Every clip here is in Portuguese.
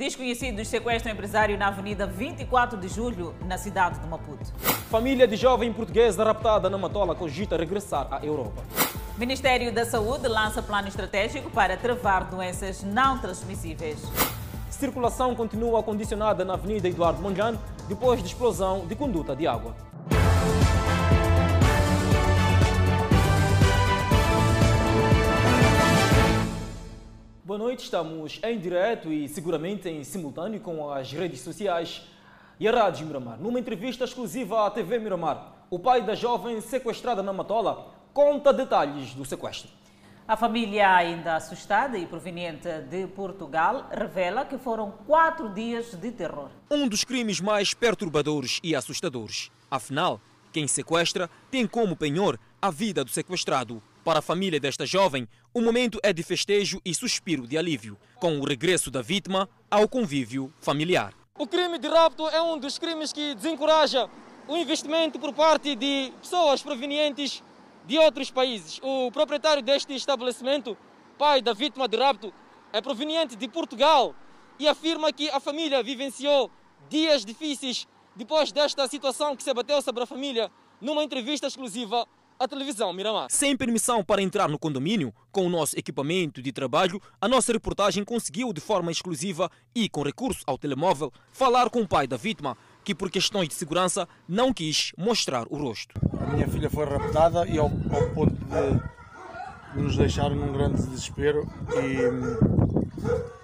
Desconhecidos sequestram empresário na Avenida 24 de Julho, na cidade de Maputo. Família de jovem portuguesa raptada na Matola cogita regressar à Europa. Ministério da Saúde lança plano estratégico para travar doenças não transmissíveis. Circulação continua condicionada na Avenida Eduardo Mondlane depois de explosão de conduta de água. Boa noite, estamos em direto e seguramente em simultâneo com as redes sociais e a Rádio Miramar. Numa entrevista exclusiva à TV Miramar, o pai da jovem sequestrada na Matola conta detalhes do sequestro. A família, ainda assustada e proveniente de Portugal, revela que foram quatro dias de terror. Um dos crimes mais perturbadores e assustadores. Afinal, quem sequestra tem como penhor a vida do sequestrado. Para a família desta jovem, o momento é de festejo e suspiro de alívio, com o regresso da vítima ao convívio familiar. O crime de rapto é um dos crimes que desencoraja o investimento por parte de pessoas provenientes de outros países. O proprietário deste estabelecimento, pai da vítima de rapto, é proveniente de Portugal e afirma que a família vivenciou dias difíceis depois desta situação que se abateu sobre a família numa entrevista exclusiva à televisão Miramar. Sem permissão para entrar no condomínio, com o nosso equipamento de trabalho, a nossa reportagem conseguiu de forma exclusiva e com recurso ao telemóvel falar com o pai da vítima, que por questões de segurança não quis mostrar o rosto. A minha filha foi raptada e ao, ao ponto de, de nos deixar num grande desespero e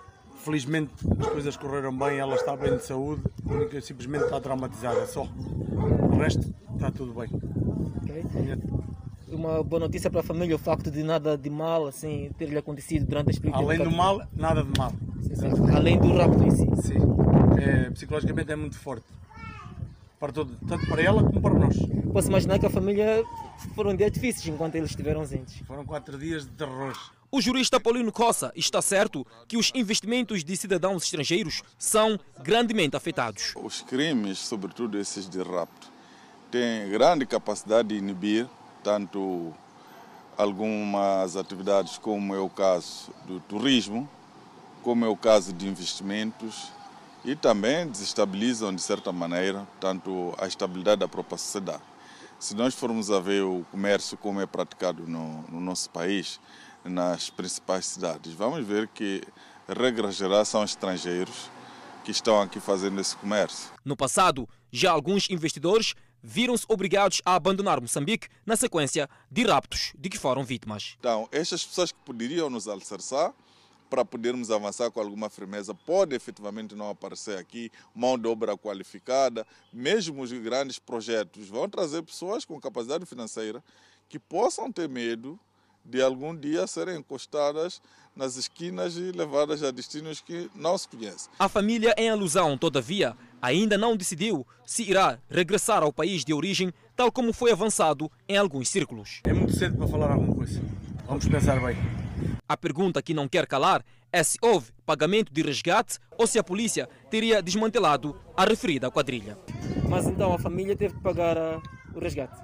felizmente as coisas correram bem, ela está bem de saúde, única simplesmente está traumatizada só. O resto está tudo bem. Okay. Uma boa notícia para a família o facto de nada de mal assim ter lhe acontecido durante este período. Além do mal, nada de mal. Além do rapto em si. Sim. É, psicologicamente é muito forte. Para todo, tanto para ela como para nós. Posso imaginar que a família foram dias difíceis enquanto eles estiveram ausentes. Foram quatro dias de terror. O jurista Paulino Coça está certo que os investimentos de cidadãos estrangeiros são grandemente afetados. Os crimes, sobretudo esses de rapto, têm grande capacidade de inibir tanto algumas atividades, como é o caso do turismo, como é o caso de investimentos, e também desestabilizam, de certa maneira, tanto a estabilidade da própria sociedade. Se nós formos a ver o comércio como é praticado no, no nosso país, nas principais cidades, vamos ver que, regra geral, são estrangeiros que estão aqui fazendo esse comércio. No passado, já alguns investidores viram-se obrigados a abandonar Moçambique na sequência de raptos de que foram vítimas. Então, estas pessoas que poderiam nos alicerçar para podermos avançar com alguma firmeza, pode efetivamente não aparecer aqui mão de obra qualificada, mesmo os grandes projetos vão trazer pessoas com capacidade financeira que possam ter medo de algum dia serem encostadas nas esquinas e levadas a destinos que não se conhecem. A família em alusão, todavia, ainda não decidiu se irá regressar ao país de origem, tal como foi avançado em alguns círculos. É muito cedo para falar alguma coisa. Vamos pensar bem. A pergunta que não quer calar é se houve pagamento de resgate ou se a polícia teria desmantelado a referida quadrilha. Mas então a família teve que pagar a, o resgate.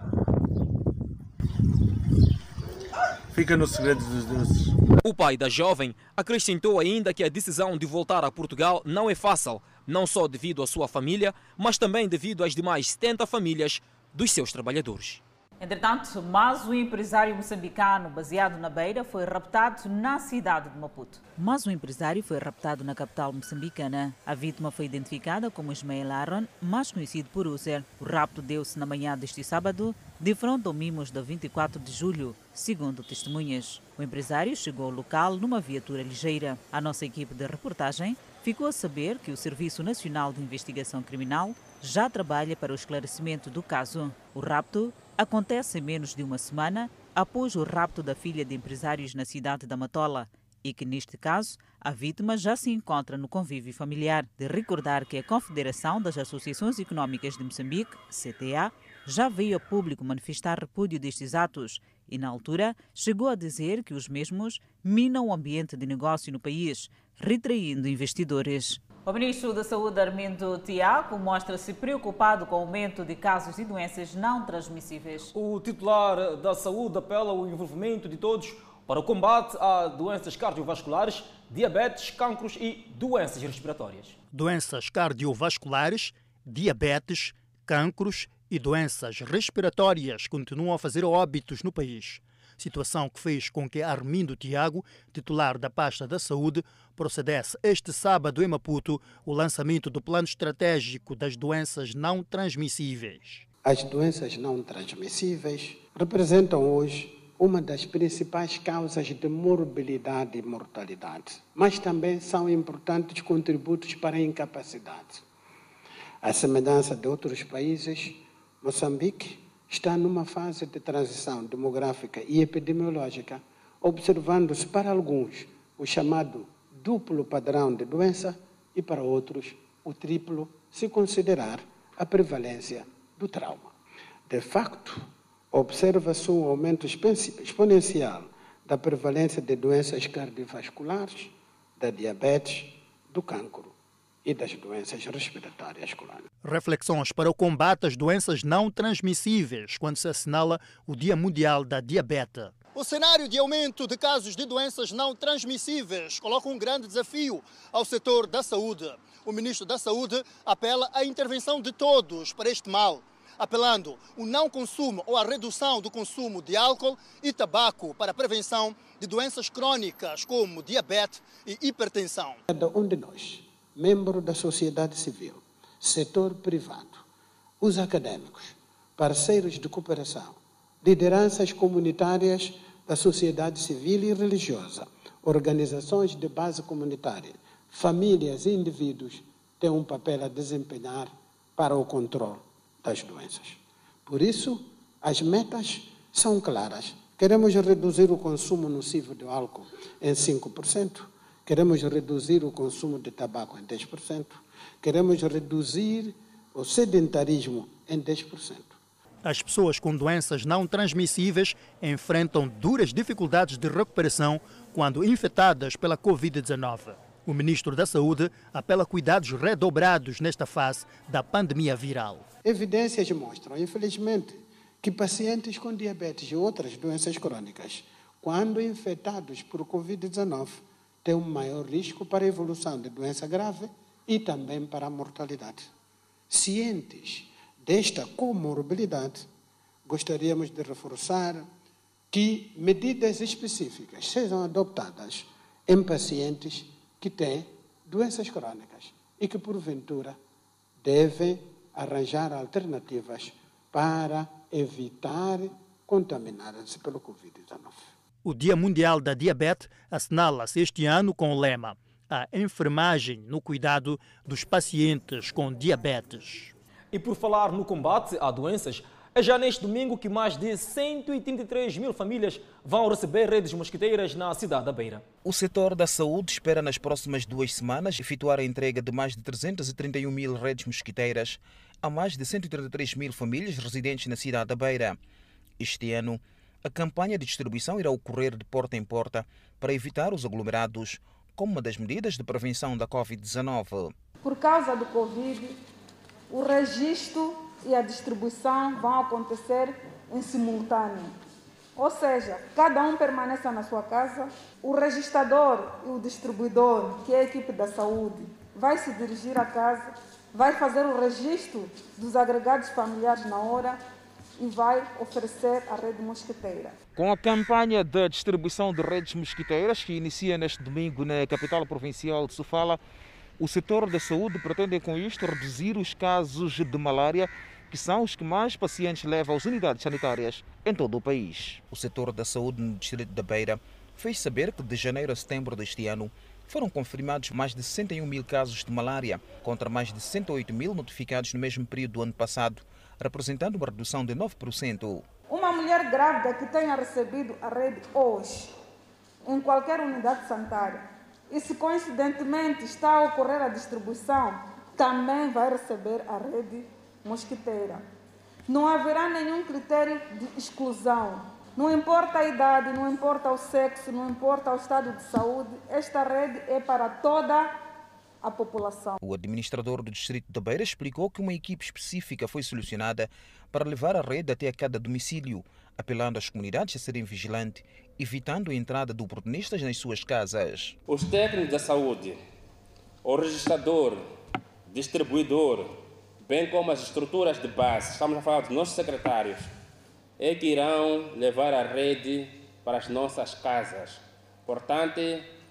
Fica no segredo dos deuses. O pai da jovem acrescentou ainda que a decisão de voltar a Portugal não é fácil, não só devido à sua família, mas também devido às demais 70 famílias dos seus trabalhadores. Entretanto, mais um empresário moçambicano baseado na Beira foi raptado na cidade de Maputo. Mais um empresário foi raptado na capital moçambicana. A vítima foi identificada como Ismael Aaron, mais conhecido por User. O rapto deu-se na manhã deste sábado, de frente ao Mimos da 24 de julho, segundo testemunhas. O empresário chegou ao local numa viatura ligeira. A nossa equipe de reportagem ficou a saber que o Serviço Nacional de Investigação Criminal já trabalha para o esclarecimento do caso. O rapto acontece menos de uma semana após o rapto da filha de empresários na cidade da Matola e que, neste caso, a vítima já se encontra no convívio familiar. De recordar que a Confederação das Associações Econômicas de Moçambique, CTA, já veio a público manifestar repúdio destes atos e, na altura, chegou a dizer que os mesmos minam o ambiente de negócio no país, retraindo investidores. O ministro da Saúde, Armindo Tiago, mostra-se preocupado com o aumento de casos de doenças não transmissíveis. O titular da Saúde apela ao envolvimento de todos para o combate a doenças cardiovasculares, diabetes, cancros e doenças respiratórias. Doenças cardiovasculares, diabetes, cancros e doenças respiratórias continuam a fazer óbitos no país. Situação que fez com que Armindo Tiago, titular da pasta da saúde, procedesse este sábado em Maputo o lançamento do plano estratégico das doenças não transmissíveis. As doenças não transmissíveis representam hoje uma das principais causas de morbilidade e mortalidade, mas também são importantes contributos para a incapacidade. À semelhança de outros países, Moçambique está numa fase de transição demográfica e epidemiológica, observando-se para alguns o chamado duplo padrão de doença e para outros o triplo, se considerar a prevalência do trauma. De facto, observa-se um aumento exponencial da prevalência de doenças cardiovasculares, da diabetes, do cancro e das doenças respiratórias crônicas. Reflexões para o combate às doenças não transmissíveis quando se assinala o Dia Mundial da Diabetes. O cenário de aumento de casos de doenças não transmissíveis coloca um grande desafio ao setor da saúde. O ministro da Saúde apela à intervenção de todos para este mal apelando o não consumo ou a redução do consumo de álcool e tabaco para a prevenção de doenças crônicas como diabetes e hipertensão. Cada um de nós, membro da sociedade civil, setor privado, os acadêmicos, parceiros de cooperação, lideranças comunitárias da sociedade civil e religiosa, organizações de base comunitária, famílias e indivíduos têm um papel a desempenhar para o controle das doenças. Por isso, as metas são claras. Queremos reduzir o consumo nocivo de álcool em 5%, queremos reduzir o consumo de tabaco em 10%, queremos reduzir o sedentarismo em 10%. As pessoas com doenças não transmissíveis enfrentam duras dificuldades de recuperação quando infectadas pela Covid-19. O ministro da Saúde apela a cuidados redobrados nesta fase da pandemia viral. Evidências mostram, infelizmente, que pacientes com diabetes e outras doenças crônicas, quando infectados por Covid-19, têm um maior risco para a evolução de doença grave e também para a mortalidade. Cientes desta comorbilidade, gostaríamos de reforçar que medidas específicas sejam adoptadas em pacientes que têm doenças crônicas e que, porventura, devem arranjar alternativas para evitar contaminar-se pelo Covid-19. O Dia Mundial da Diabetes assinala-se este ano com o lema A enfermagem no cuidado dos pacientes com diabetes. E por falar no combate a doenças, é já neste domingo que mais de 133 mil famílias vão receber redes mosquiteiras na cidade da Beira. O setor da saúde espera nas próximas duas semanas efetuar a entrega de mais de 331 mil redes mosquiteiras a mais de 133 mil famílias residentes na cidade da Beira. Este ano, a campanha de distribuição irá ocorrer de porta em porta para evitar os aglomerados, como uma das medidas de prevenção da Covid-19. Por causa do Covid, o registro e a distribuição vão acontecer em simultâneo. Ou seja, cada um permaneça na sua casa, o registrador e o distribuidor, que é a equipe da saúde, vai se dirigir à casa, vai fazer o registro dos agregados familiares na hora e vai oferecer a rede mosquiteira. Com a campanha da distribuição de redes mosquiteiras, que inicia neste domingo na capital provincial de Sofala, o setor da saúde pretende com isto reduzir os casos de malária que são os que mais pacientes levam às unidades sanitárias em todo o país. O setor da saúde no distrito da Beira fez saber que de janeiro a setembro deste ano foram confirmados mais de 61 mil casos de malária, contra mais de 108 mil notificados no mesmo período do ano passado, representando uma redução de 9%. Uma mulher grávida que tenha recebido a rede hoje, em qualquer unidade sanitária, e se coincidentemente está a ocorrer a distribuição, também vai receber a rede mosquiteira. Não haverá nenhum critério de exclusão. Não importa a idade, não importa o sexo, não importa o estado de saúde, esta rede é para toda a população. O administrador do Distrito da Beira explicou que uma equipe específica foi solucionada para levar a rede até a cada domicílio, apelando às comunidades a serem vigilantes evitando a entrada de oportunistas nas suas casas. Os técnicos da saúde, o registrador, distribuidor, bem como as estruturas de base, estamos a falar dos nossos secretários, é que irão levar a rede para as nossas casas. Portanto,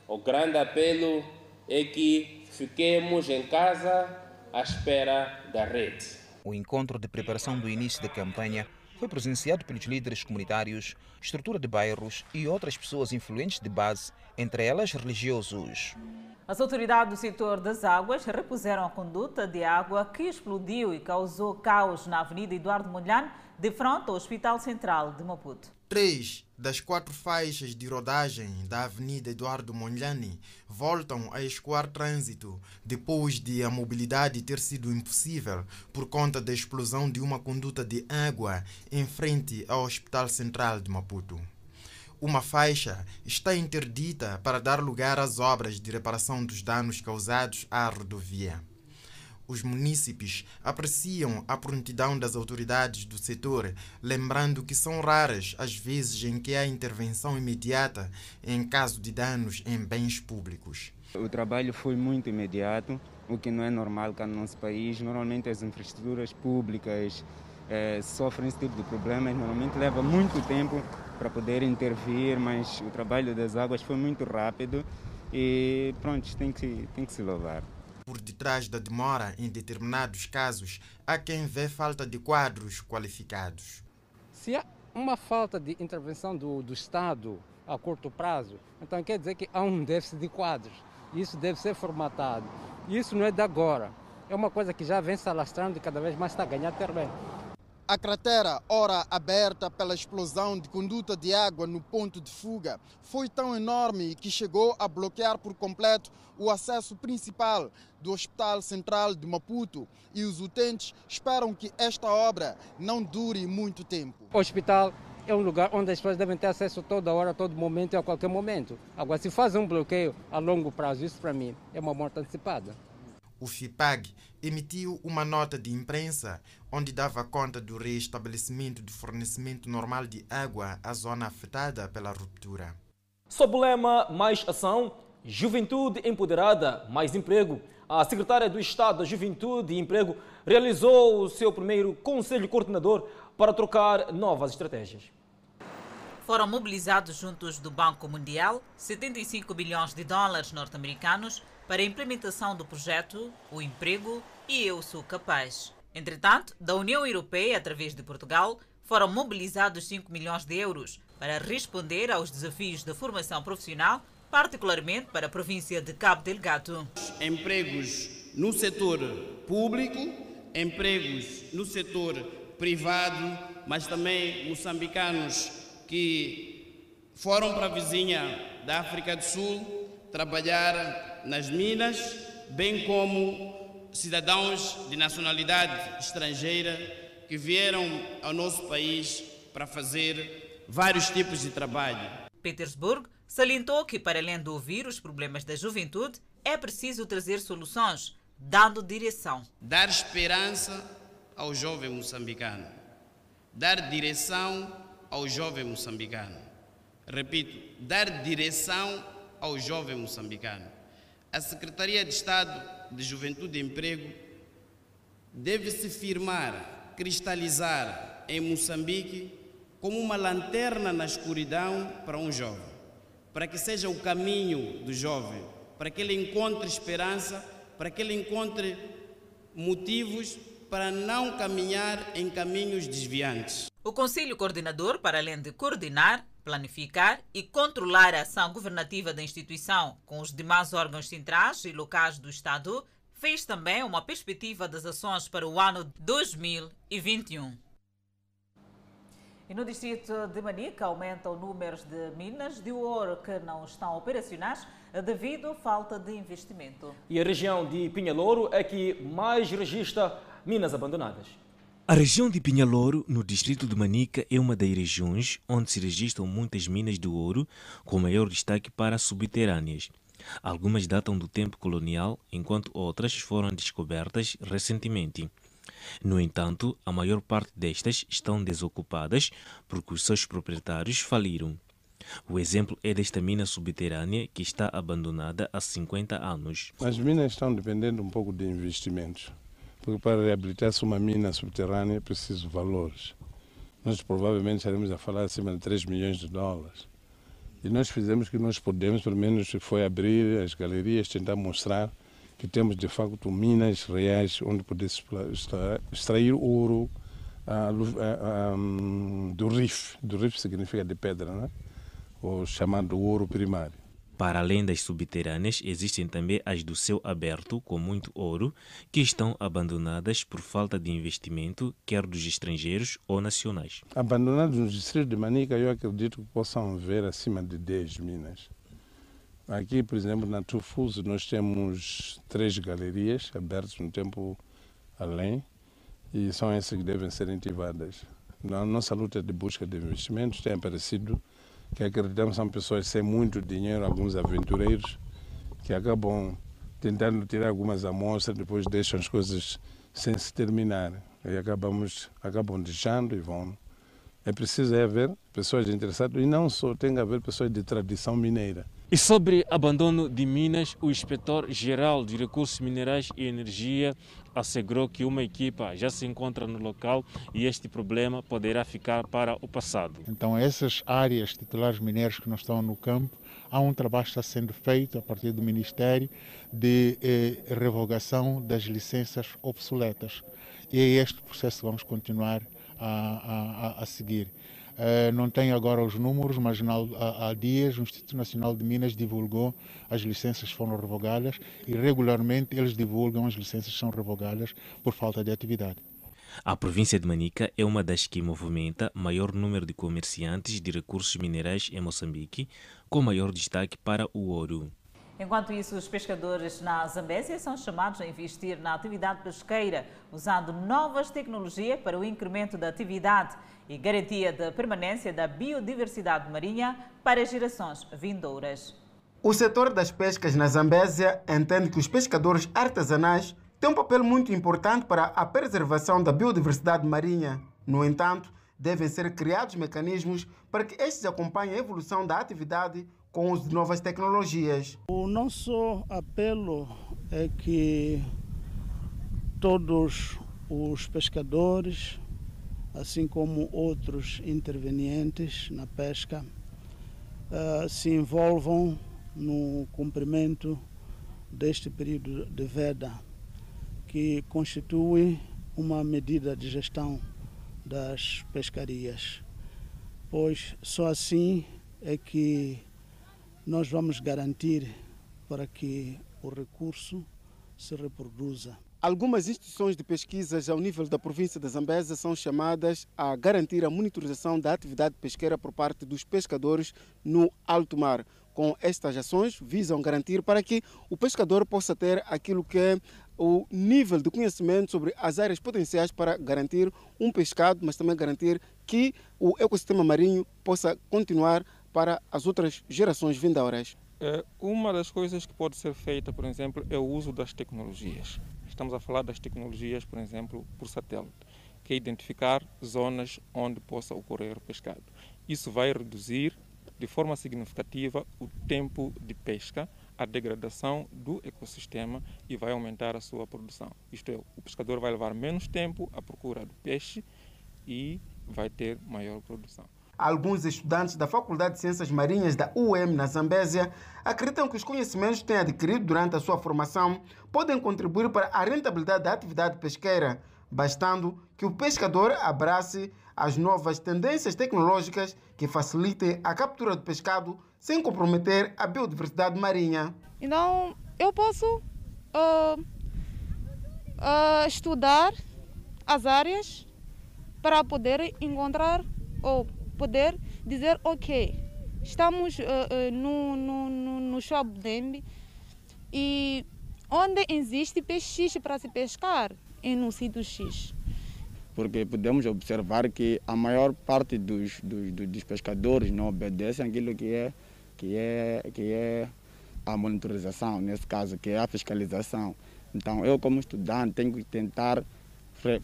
o grande apelo é que fiquemos em casa à espera da rede. O encontro de preparação do início da campanha foi presenciado pelos líderes comunitários, estrutura de bairros e outras pessoas influentes de base, entre elas religiosos. As autoridades do setor das águas repuseram a conduta de água que explodiu e causou caos na Avenida Eduardo Mondlane, de frente ao Hospital Central de Maputo. Três das quatro faixas de rodagem da Avenida Eduardo Mondlane voltam a escoar trânsito depois de a mobilidade ter sido impossível por conta da explosão de uma conduta de água em frente ao Hospital Central de Maputo. Uma faixa está interdita para dar lugar às obras de reparação dos danos causados à rodovia. Os munícipes apreciam a prontidão das autoridades do setor, lembrando que são raras as vezes em que há intervenção imediata em caso de danos em bens públicos. O trabalho foi muito imediato, o que não é normal cá no nosso país. Normalmente as infraestruturas públicas eh, sofrem esse tipo de problemas, normalmente leva muito tempo para poder intervir, mas o trabalho das águas foi muito rápido e pronto, tem que, tem que se louvar. Por detrás da demora, em determinados casos, há quem vê falta de quadros qualificados. Se há uma falta de intervenção do, do Estado a curto prazo, então quer dizer que há um déficit de quadros. Isso deve ser formatado. Isso não é de agora. É uma coisa que já vem se alastrando e cada vez mais está a ganhar terreno. A cratera, ora aberta pela explosão de conduta de água no ponto de fuga, foi tão enorme que chegou a bloquear por completo o acesso principal do Hospital Central de Maputo e os utentes esperam que esta obra não dure muito tempo. O hospital é um lugar onde as pessoas devem ter acesso toda hora, todo momento e a qualquer momento. Agora, se faz um bloqueio a longo prazo, isso para mim é uma morte antecipada. O FIPAG emitiu uma nota de imprensa onde dava conta do reestabelecimento do fornecimento normal de água à zona afetada pela ruptura. Sob o lema Mais Ação, Juventude Empoderada, Mais Emprego, a secretária do Estado da Juventude e Emprego realizou o seu primeiro conselho coordenador para trocar novas estratégias. Foram mobilizados juntos do Banco Mundial 75 bilhões de dólares norte-americanos para a implementação do projeto O Emprego e Eu Sou Capaz. Entretanto, da União Europeia, através de Portugal, foram mobilizados 5 milhões de euros para responder aos desafios da formação profissional, particularmente para a província de Cabo Delgado. Empregos no setor público, empregos no setor privado, mas também moçambicanos que foram para a vizinha da África do Sul trabalhar nas minas, bem como cidadãos de nacionalidade estrangeira que vieram ao nosso país para fazer vários tipos de trabalho. Petersburg salientou que, para além de ouvir os problemas da juventude, é preciso trazer soluções, dando direção. Dar esperança ao jovem moçambicano. Dar direção ao jovem moçambicano. Repito, dar direção ao jovem moçambicano. A Secretaria de Estado de Juventude e Emprego deve se firmar, cristalizar em Moçambique como uma lanterna na escuridão para um jovem, para que seja o caminho do jovem, para que ele encontre esperança, para que ele encontre motivos para não caminhar em caminhos desviantes. O Conselho Coordenador, para além de coordenar, planificar e controlar a ação governativa da instituição com os demais órgãos centrais e locais do Estado, fez também uma perspectiva das ações para o ano 2021. E no distrito de Manica aumentam números de minas de ouro que não estão operacionais devido à falta de investimento. E a região de Pinhalouro é que mais registra minas abandonadas. A região de Pinhalouro, no distrito de Manica, é uma das regiões onde se registram muitas minas de ouro, com maior destaque para subterrâneas. Algumas datam do tempo colonial, enquanto outras foram descobertas recentemente. No entanto, a maior parte destas estão desocupadas porque os seus proprietários faliram. O exemplo é desta mina subterrânea que está abandonada há 50 anos. As minas estão dependendo um pouco de investimentos, porque para reabilitar-se uma mina subterrânea é preciso valores. Nós provavelmente estaremos a falar acima de 3 milhões de dólares. E nós fizemos o que nós podemos, pelo menos foi abrir as galerias, tentar mostrar que temos de facto minas reais onde poder extrair ouro uh, uh, um, do RIF. Do RIF significa de pedra, né? o chamado ouro primário. Para além das subterrâneas, existem também as do céu aberto, com muito ouro, que estão abandonadas por falta de investimento, quer dos estrangeiros ou nacionais. Abandonadas no distrito de Manica, eu acredito que possam haver acima de 10 minas. Aqui, por exemplo, na Tufuso, nós temos três galerias abertas no tempo além, e são essas que devem ser ativadas. Na nossa luta de busca de investimentos tem aparecido que acreditamos são pessoas sem muito dinheiro, alguns aventureiros, que acabam tentando tirar algumas amostras, depois deixam as coisas sem se terminar. E acabamos, acabam deixando e vão. É preciso haver pessoas interessadas e não só, tem que haver pessoas de tradição mineira. E sobre abandono de minas, o inspetor-geral de Recursos Minerais e Energia assegurou que uma equipa já se encontra no local e este problema poderá ficar para o passado. Então, essas áreas titulares mineiros que não estão no campo, há um trabalho que está sendo feito a partir do Ministério de eh, revogação das licenças obsoletas. E é este processo que vamos continuar a, a, a seguir. Uh, não tenho agora os números, mas há, há, dias o Instituto Nacional de Minas divulgou as licenças foram revogadas e regularmente eles divulgam as licenças que são revogadas por falta de atividade. A província de Manica é uma das que movimenta maior número de comerciantes de recursos minerais em Moçambique, com maior destaque para o ouro. Enquanto isso, os pescadores na Zambésia são chamados a investir na atividade pesqueira, usando novas tecnologias para o incremento da atividade e garantia da permanência da biodiversidade marinha para gerações vindouras. O setor das pescas na Zambésia entende que os pescadores artesanais têm um papel muito importante para a preservação da biodiversidade marinha. No entanto, devem ser criados mecanismos para que estes acompanhem a evolução da atividade com de novas tecnologias. O nosso apelo é que todos os pescadores, assim como outros intervenientes na pesca, uh, se envolvam no cumprimento deste período de veda, que constitui uma medida de gestão das pescarias, pois só assim é que nós vamos garantir para que o recurso se reproduza. Algumas instituições de pesquisas ao nível da província da Zambésia são chamadas a garantir a monitorização da atividade pesqueira por parte dos pescadores no alto mar. Com estas ações, visam garantir para que o pescador possa ter aquilo que é o nível de conhecimento sobre as áreas potenciais para garantir um pescado, mas também garantir que o ecossistema marinho possa continuar para as outras gerações vindouras? É, uma das coisas que pode ser feita, por exemplo, é o uso das tecnologias. Estamos a falar das tecnologias, por exemplo, por satélite, que é identificar zonas onde possa ocorrer pescado. Isso vai reduzir de forma significativa o tempo de pesca, a degradação do ecossistema e vai aumentar a sua produção. Isto é, o pescador vai levar menos tempo à procura do peixe e vai ter maior produção. Alguns estudantes da Faculdade de Ciências Marinhas da UEM na Zambésia acreditam que os conhecimentos que têm adquirido durante a sua formação podem contribuir para a rentabilidade da atividade pesqueira, bastando que o pescador abrace as novas tendências tecnológicas que facilitem a captura do pescado sem comprometer a biodiversidade marinha. Então, eu posso uh, uh, estudar as áreas para poder encontrar ou poder dizer, ok, estamos uh, uh, no, no, no, no e onde existe peixe para se pescar é no sítio X. Porque podemos observar que a maior parte dos, dos, dos pescadores não obedecem aquilo que é, que, é, que é a monitorização, nesse caso, que é a fiscalização. Então, eu, como estudante, tenho que tentar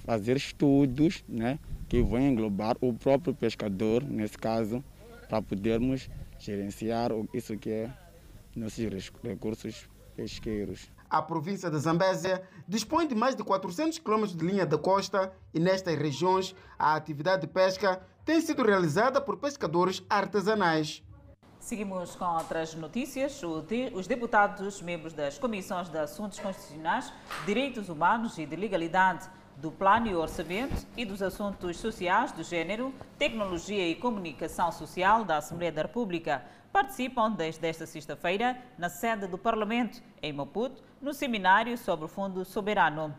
fazer estudos né, que vão englobar o próprio pescador, nesse caso, para podermos gerenciar isso que é nossos recursos pesqueiros. A província de Zambésia dispõe de mais de 400 km de linha de costa e nestas regiões a atividade de pesca tem sido realizada por pescadores artesanais. Seguimos com outras notícias. Os deputados, membros das Comissões de Assuntos Constitucionais, Direitos Humanos e de Legalidade do Plano e Orçamento e dos Assuntos Sociais do Gênero, Tecnologia e Comunicação Social da Assembleia da República participam desde esta sexta-feira na sede do Parlamento, em Maputo, no seminário sobre o Fundo Soberano.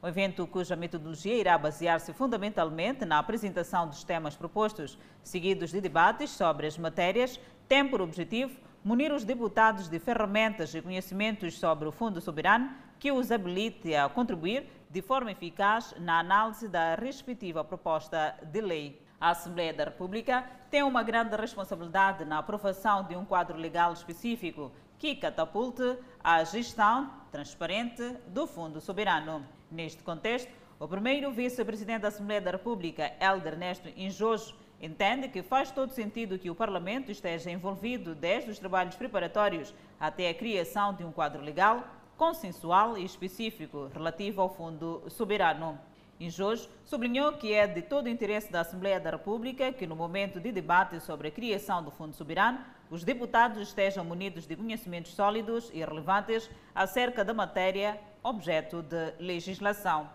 O evento, cuja metodologia irá basear-se fundamentalmente na apresentação dos temas propostos, seguidos de debates sobre as matérias, tem por objetivo munir os deputados de ferramentas e conhecimentos sobre o Fundo Soberano que os habilite a contribuir de forma eficaz na análise da respectiva proposta de lei. A Assembleia da República tem uma grande responsabilidade na aprovação de um quadro legal específico que catapulte a gestão transparente do Fundo Soberano. Neste contexto, o primeiro vice-presidente da Assembleia da República, Helder Ernesto Injojo, entende que faz todo sentido que o Parlamento esteja envolvido desde os trabalhos preparatórios até a criação de um quadro legal consensual e específico relativo ao Fundo Soberano. Injos sublinhou que é de todo interesse da Assembleia da República que, no momento de debate sobre a criação do Fundo Soberano, os deputados estejam munidos de conhecimentos sólidos e relevantes acerca da matéria objeto de legislação.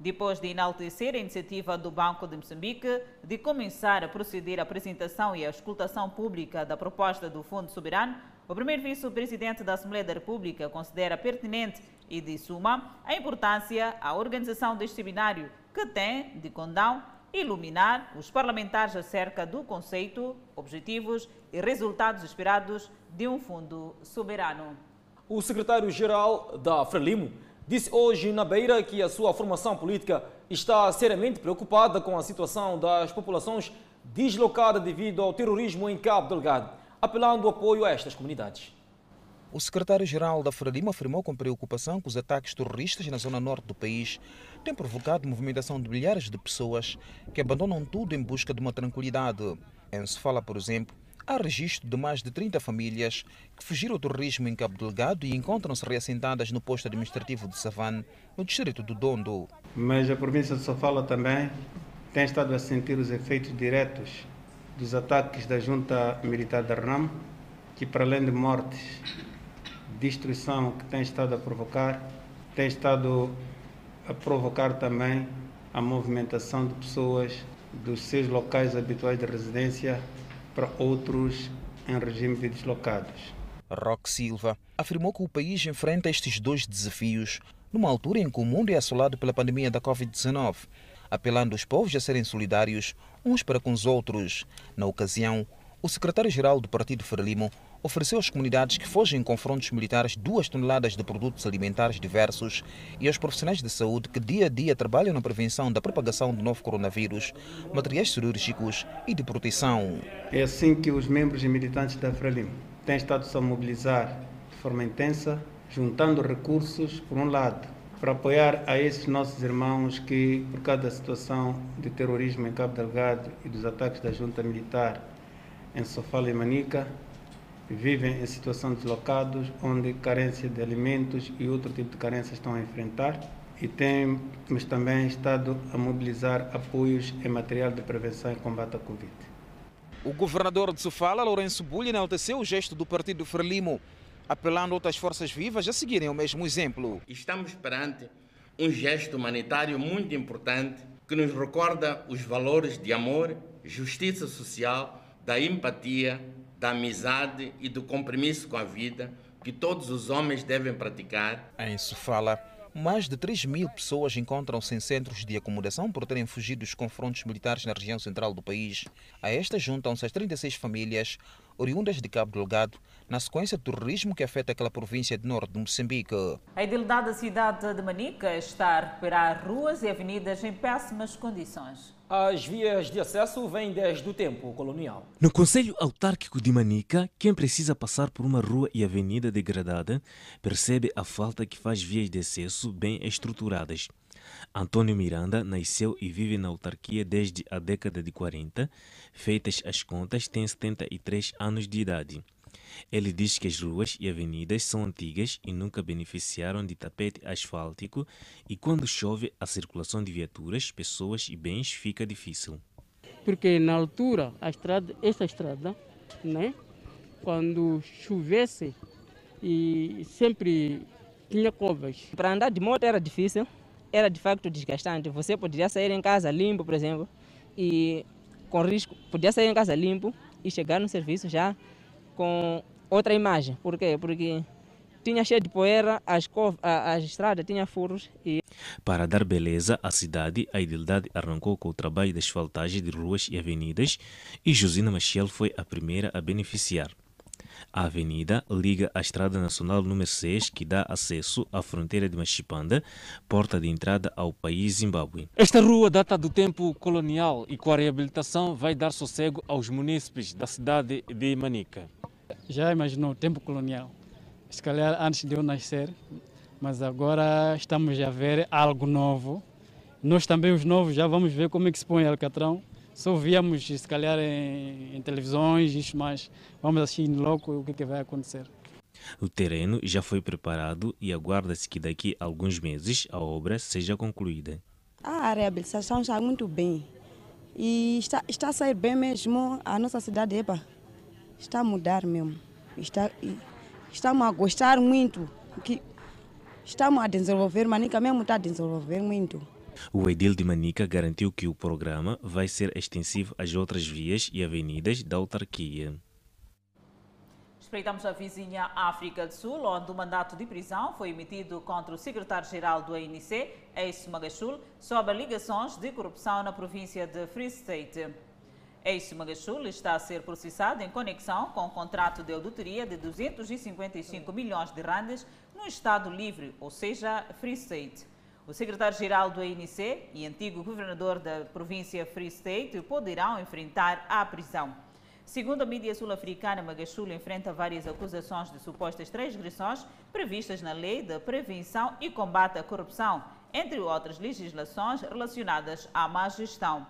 Depois de enaltecer a iniciativa do Banco de Moçambique de começar a proceder à apresentação e à escutação pública da proposta do Fundo Soberano, o primeiro vice-presidente da Assembleia da República considera pertinente e de suma a importância à organização deste seminário, que tem de condão iluminar os parlamentares acerca do conceito, objetivos e resultados esperados de um fundo soberano. O secretário-geral da Frelimo disse hoje na Beira que a sua formação política está seriamente preocupada com a situação das populações deslocadas devido ao terrorismo em Cabo Delgado, apelando apoio a estas comunidades. O secretário-geral da Frelimo afirmou com preocupação que os ataques terroristas na zona norte do país têm provocado movimentação de milhares de pessoas que abandonam tudo em busca de uma tranquilidade. Em Sofala, por exemplo, há registro de mais de 30 famílias que fugiram do terrorismo em Cabo Delgado e encontram-se reassentadas no posto administrativo de Savane, no distrito do Dondo. Mas a província de Sofala também tem estado a sentir os efeitos diretos dos ataques da junta militar da RAM, que para além de mortes destruição que tem estado a provocar, tem estado a provocar também a movimentação de pessoas dos seus locais habituais de residência para outros em regime de deslocados. Roque Silva afirmou que o país enfrenta estes dois desafios numa altura em que o mundo é assolado pela pandemia da Covid-19, apelando aos povos a serem solidários uns para com os outros. Na ocasião, o secretário-geral do Partido Frelimo ofereceu às comunidades que fogem em confrontos militares duas toneladas de produtos alimentares diversos e aos profissionais de saúde que dia a dia trabalham na prevenção da propagação do novo coronavírus, materiais cirúrgicos e de proteção. É assim que os membros e militantes da Frelimo têm estado -se a mobilizar de forma intensa, juntando recursos, por um lado, para apoiar a esses nossos irmãos que, por causa da situação de terrorismo em Cabo Delgado e dos ataques da junta militar em Sofala e Manica, vivem em situação de deslocados, onde carência de alimentos e outro tipo de carência estão a enfrentar. E temos também estado a mobilizar apoios em material de prevenção e combate à Covid. O governador de Sofala, Lourenço Bulli, enalteceu o gesto do partido Frelimo, apelando outras forças vivas a seguirem o mesmo exemplo. Estamos perante um gesto humanitário muito importante que nos recorda os valores de amor, justiça social, da empatia, da amizade e do compromisso com a vida que todos os homens devem praticar. Em Sofala, mais de 3 mil pessoas encontram-se em centros de acomodação por terem fugido dos confrontos militares na região central do país. A estas juntam-se as 36 famílias oriundas de Cabo Delgado, na sequência do terrorismo que afeta aquela província de norte de Moçambique. A idilidade da cidade de Manica está a recuperar ruas e avenidas em péssimas condições. As vias de acesso vêm desde o tempo colonial. No Conselho Autárquico de Manica, quem precisa passar por uma rua e avenida degradada percebe a falta que faz vias de acesso bem estruturadas. Antônio Miranda nasceu e vive na autarquia desde a década de 40. Feitas as contas, tem 73 anos de idade. Ele diz que as ruas e avenidas são antigas e nunca beneficiaram de tapete asfáltico e quando chove a circulação de viaturas, pessoas e bens fica difícil. Porque na altura, a estrada, essa estrada, né, quando chovesse e sempre tinha covas. Para andar de moto era difícil, era de facto desgastante. Você poderia sair em casa limpo, por exemplo, e com risco, podia sair em casa limpo e chegar no serviço já com outra imagem. Por quê? Porque tinha cheio de poeira, as, a, as estradas tinham furos e... Para dar beleza à cidade, a Idildade arrancou com o trabalho de asfaltagem de ruas e avenidas e Josina Machiel foi a primeira a beneficiar. A avenida liga a Estrada Nacional número 6, que dá acesso à fronteira de Machipanda, porta de entrada ao país Zimbábue. Esta rua data do tempo colonial e com a reabilitação vai dar sossego aos munícipes da cidade de Manica. Já imaginou o tempo colonial? Se calhar antes de eu nascer, mas agora estamos a ver algo novo. Nós também, os novos, já vamos ver como é que se põe Alcatrão só víamos, se calhar, em, em televisões, mas vamos assistir logo o que, é que vai acontecer. O terreno já foi preparado e aguarda-se que daqui a alguns meses a obra seja concluída. A reabilitação está muito bem e está, está a sair bem mesmo. A nossa cidade epa, está a mudar mesmo. Está, estamos a gostar muito. Que estamos a desenvolver, mas mesmo está a desenvolver muito. O edil de Manica garantiu que o programa vai ser extensivo às outras vias e avenidas da autarquia. Espreitamos a vizinha África do Sul, onde o mandato de prisão foi emitido contra o secretário-geral do ANC, Ace Magashul, sobre ligações de corrupção na província de Free State. Ace Magashul está a ser processado em conexão com o contrato de auditoria de 255 milhões de randes no Estado Livre, ou seja, Free State. O secretário-geral do ANC e antigo governador da província Free State poderão enfrentar a prisão. Segundo a mídia sul-africana, Magashula enfrenta várias acusações de supostas transgressões previstas na Lei de Prevenção e Combate à Corrupção, entre outras legislações relacionadas à má gestão.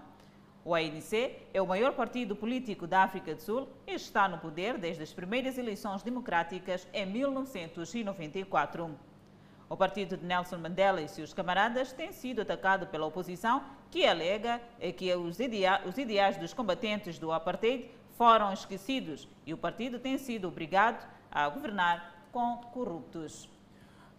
O ANC é o maior partido político da África do Sul e está no poder desde as primeiras eleições democráticas em 1994. O partido de Nelson Mandela e seus camaradas tem sido atacado pela oposição, que alega que os, idea os ideais dos combatentes do apartheid foram esquecidos e o partido tem sido obrigado a governar com corruptos.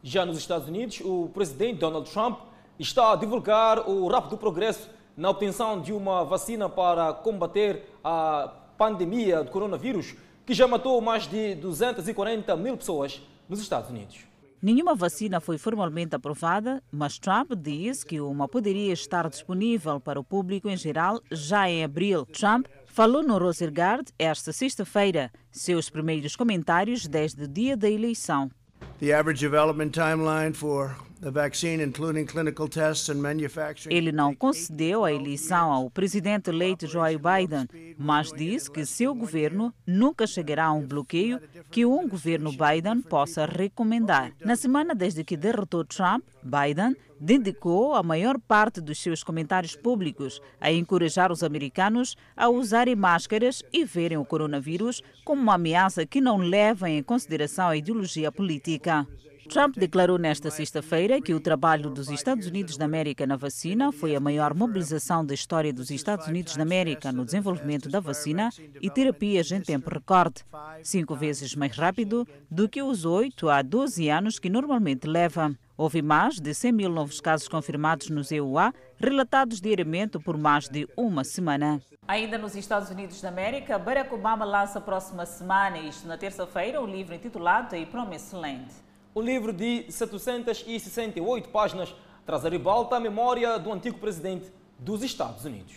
Já nos Estados Unidos, o presidente Donald Trump está a divulgar o rápido progresso na obtenção de uma vacina para combater a pandemia do coronavírus, que já matou mais de 240 mil pessoas nos Estados Unidos. Nenhuma vacina foi formalmente aprovada, mas Trump diz que uma poderia estar disponível para o público em geral já em abril. Trump falou no Rosengarde esta sexta-feira, seus primeiros comentários desde o dia da eleição. The average development timeline for ele não concedeu a eleição ao presidente eleito Joe Biden, mas disse que seu governo nunca chegará a um bloqueio que um governo Biden possa recomendar. Na semana desde que derrotou Trump, Biden dedicou a maior parte dos seus comentários públicos a encorajar os americanos a usarem máscaras e verem o coronavírus como uma ameaça que não leva em consideração a ideologia política. Trump declarou nesta sexta-feira que o trabalho dos Estados Unidos da América na vacina foi a maior mobilização da história dos Estados Unidos da América no desenvolvimento da vacina e terapias em tempo recorde, cinco vezes mais rápido do que os 8 a 12 anos que normalmente leva. Houve mais de 100 mil novos casos confirmados nos EUA, relatados diariamente por mais de uma semana. Ainda nos Estados Unidos da América, Barack Obama lança a próxima semana, isto na terça-feira, o um livro intitulado A Promised Land. O livro de 768 páginas traz a ribalta a memória do antigo presidente dos Estados Unidos.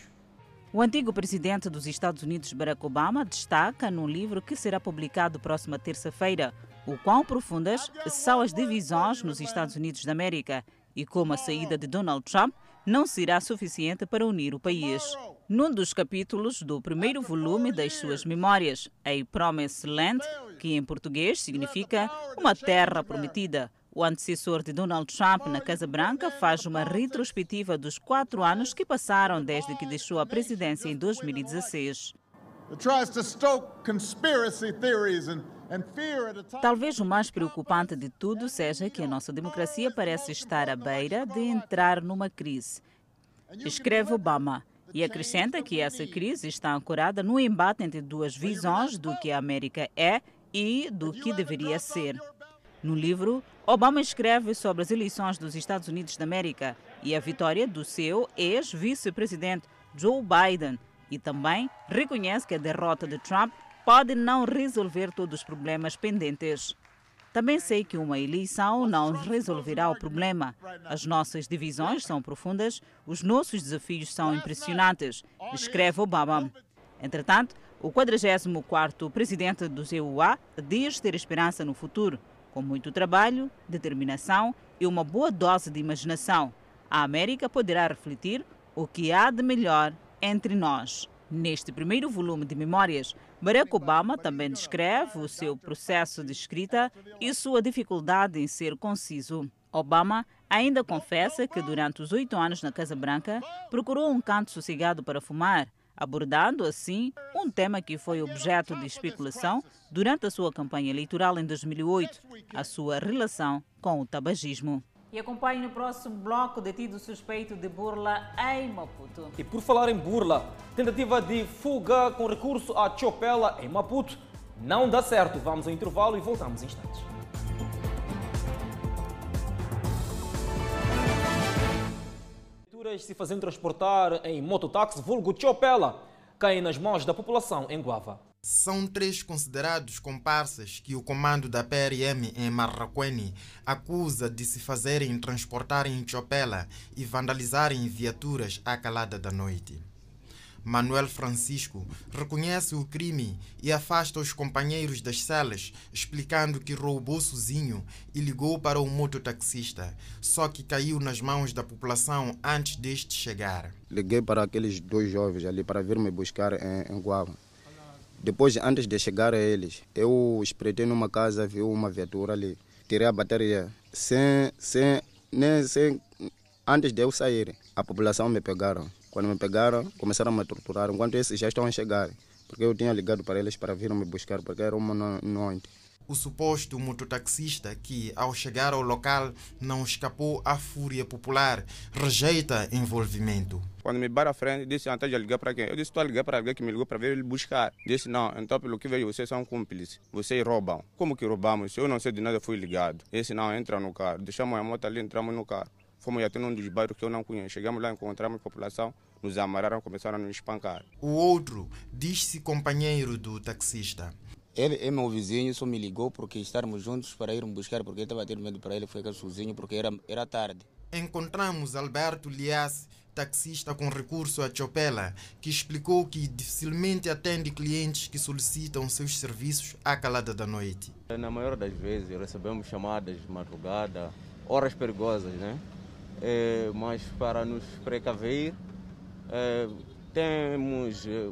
O antigo presidente dos Estados Unidos, Barack Obama, destaca no livro que será publicado próxima terça-feira o quão profundas são as divisões nos Estados Unidos da América e como a saída de Donald Trump não será suficiente para unir o país. Num dos capítulos do primeiro volume das suas memórias, A Promised Land, que em português significa Uma Terra Prometida, O antecessor de Donald Trump na Casa Branca faz uma retrospectiva dos quatro anos que passaram desde que deixou a presidência em 2016. Talvez o mais preocupante de tudo seja que a nossa democracia parece estar à beira de entrar numa crise. Escreve Obama e acrescenta que essa crise está ancorada no embate entre duas visões do que a América é e do que deveria ser. No livro, Obama escreve sobre as eleições dos Estados Unidos da América e a vitória do seu ex-vice-presidente Joe Biden e também reconhece que a derrota de Trump pode não resolver todos os problemas pendentes. Também sei que uma eleição não resolverá o problema. As nossas divisões são profundas, os nossos desafios são impressionantes, escreve Obama. Entretanto, o 44º presidente do EUA diz ter esperança no futuro com muito trabalho, determinação e uma boa dose de imaginação, a América poderá refletir o que há de melhor entre nós. Neste primeiro volume de memórias, Barack Obama também descreve o seu processo de escrita e sua dificuldade em ser conciso. Obama ainda confessa que durante os oito anos na Casa Branca procurou um canto sossegado para fumar, abordando assim um tema que foi objeto de especulação durante a sua campanha eleitoral em 2008, a sua relação com o tabagismo. E acompanhe no próximo bloco detido suspeito de burla em Maputo. E por falar em burla, tentativa de fuga com recurso à Chopela em Maputo não dá certo. Vamos ao intervalo e voltamos em instantes. se fazem transportar em mototáxi, vulgo Chopela, caem nas mãos da população em Guava. São três considerados comparsas que o comando da PRM em Marraquene acusa de se fazerem transportar em Chopela e vandalizarem viaturas à calada da noite. Manuel Francisco reconhece o crime e afasta os companheiros das celas, explicando que roubou sozinho e ligou para o mototaxista, só que caiu nas mãos da população antes deste chegar. Liguei para aqueles dois jovens ali para vir me buscar em, em Guava. Depois, antes de chegar a eles, eu espreitei numa casa, vi uma viatura ali, tirei a bateria, sem, sem, nem, sem, antes de eu sair, a população me pegaram. Quando me pegaram, começaram a me torturar, enquanto esses já estão a chegar. Porque eu tinha ligado para eles para vir me buscar, porque era uma noite. O suposto mototaxista que, ao chegar ao local, não escapou à fúria popular, rejeita envolvimento. Quando me baram à frente, disse, ah, estás a ligar para quem? Eu disse, estou a ligar para alguém que me ligou para vir ele buscar. Disse, não, então pelo que veio, vocês são cúmplices, vocês roubam. Como que roubamos? Eu não sei de nada, fui ligado. Disse, não, entra no carro. Deixamos a moto ali, entramos no carro. Fomos até num dos bairros que eu não conheço. Chegamos lá, encontramos a população, nos amarraram, começaram a nos espancar. O outro diz-se companheiro do taxista. Ele é meu vizinho, só me ligou porque estávamos juntos para ir me buscar, porque eu estava ter medo para ele ficar sozinho, porque era, era tarde. Encontramos Alberto Lias, taxista com recurso à Chopela, que explicou que dificilmente atende clientes que solicitam seus serviços à calada da noite. Na maior das vezes recebemos chamadas de madrugada, horas perigosas, né? é, mas para nos precaver, é, temos, é,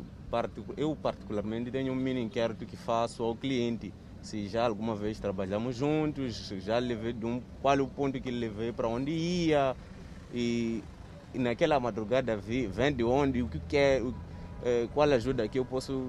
eu particularmente tenho um mini inquérito que faço ao cliente, se já alguma vez trabalhamos juntos, já levei de um, qual é o ponto que levei, para onde ia, e, e naquela madrugada vi, vem de onde, o que quer, é, qual ajuda que eu posso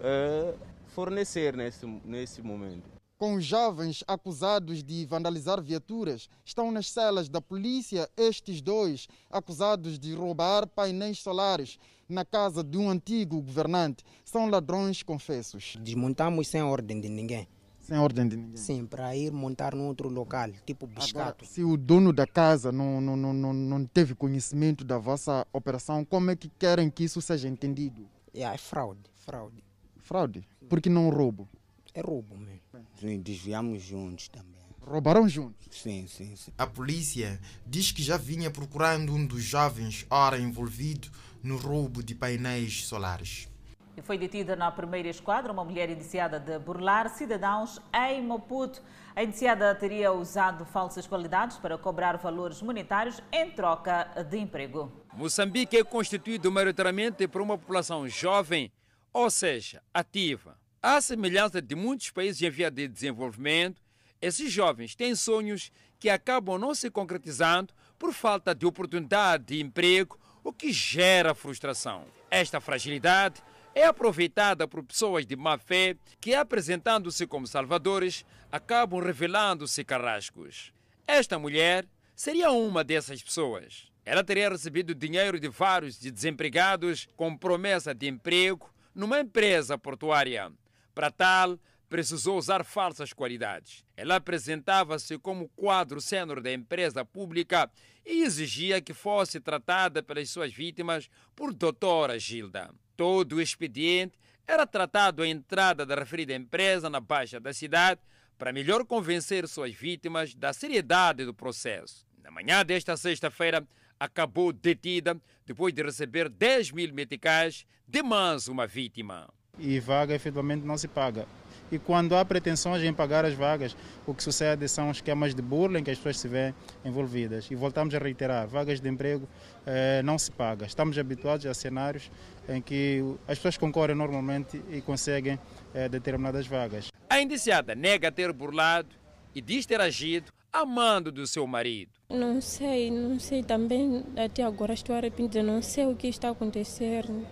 é, fornecer nesse, nesse momento com os jovens acusados de vandalizar viaturas. Estão nas celas da polícia estes dois acusados de roubar painéis solares na casa de um antigo governante. São ladrões confessos. Desmontamos sem ordem de ninguém. Sem ordem de ninguém? Sim, para ir montar num outro local, tipo biscato. se o dono da casa não, não, não, não teve conhecimento da vossa operação, como é que querem que isso seja entendido? É, é fraude, fraude. Fraude? Porque não roubo? É roubo mesmo. Sim, desviamos juntos também. Roubaram juntos? Sim, sim, sim. A polícia diz que já vinha procurando um dos jovens ora envolvido no roubo de painéis solares. E foi detida na primeira esquadra uma mulher indiciada de burlar cidadãos em Maputo. A indiciada teria usado falsas qualidades para cobrar valores monetários em troca de emprego. Moçambique é constituído maioritariamente por uma população jovem, ou seja, ativa. À semelhança de muitos países em via de desenvolvimento, esses jovens têm sonhos que acabam não se concretizando por falta de oportunidade de emprego, o que gera frustração. Esta fragilidade é aproveitada por pessoas de má fé que, apresentando-se como salvadores, acabam revelando-se carrascos. Esta mulher seria uma dessas pessoas. Ela teria recebido dinheiro de vários de desempregados com promessa de emprego numa empresa portuária. Para tal, precisou usar falsas qualidades. Ela apresentava-se como quadro sênior da empresa pública e exigia que fosse tratada pelas suas vítimas por doutora Gilda. Todo o expediente era tratado à entrada da referida empresa na Baixa da cidade para melhor convencer suas vítimas da seriedade do processo. Na manhã desta sexta-feira, acabou detida depois de receber 10 mil meticais de mais uma vítima. E vaga efetivamente não se paga. E quando há pretensões em pagar as vagas, o que sucede são esquemas de burla em que as pessoas se veem envolvidas. E voltamos a reiterar: vagas de emprego eh, não se paga. Estamos habituados a cenários em que as pessoas concorrem normalmente e conseguem eh, determinadas vagas. A indiciada nega ter burlado e diz ter agido amando do seu marido. Não sei, não sei também, até agora estou arrependida, não sei o que está acontecendo.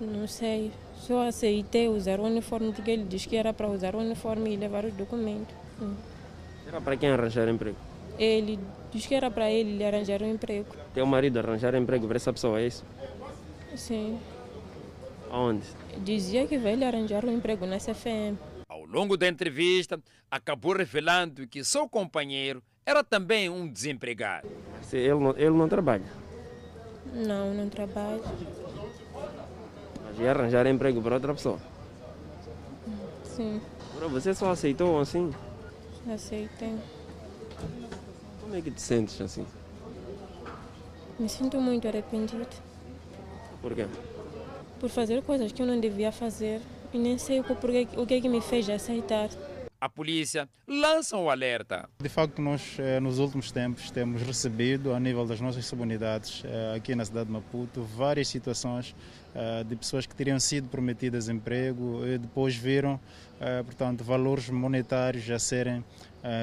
Não sei, só aceitei usar o uniforme porque ele disse que era para usar o uniforme e levar os documentos. Hum. Era para quem arranjar emprego? Ele disse que era para ele, ele arranjar um emprego. Teu marido arranjar emprego para essa pessoa, é isso? Sim. Aonde? Dizia que vai lhe arranjar um emprego na CFM. Ao longo da entrevista, acabou revelando que seu companheiro era também um desempregado. Se ele, não, ele não trabalha? Não, não trabalha. Ia arranjar emprego para outra pessoa? Sim, Agora você só aceitou assim? aceitei. Como é que te sentes assim? Me sinto muito arrependida Por quê? por fazer coisas que eu não devia fazer e nem sei o que, porque- o que é que me fez aceitar. A polícia lança o alerta. De facto, nós eh, nos últimos tempos temos recebido, a nível das nossas subunidades eh, aqui na cidade de Maputo, várias situações eh, de pessoas que teriam sido prometidas emprego e depois viram, portanto, valores monetários a serem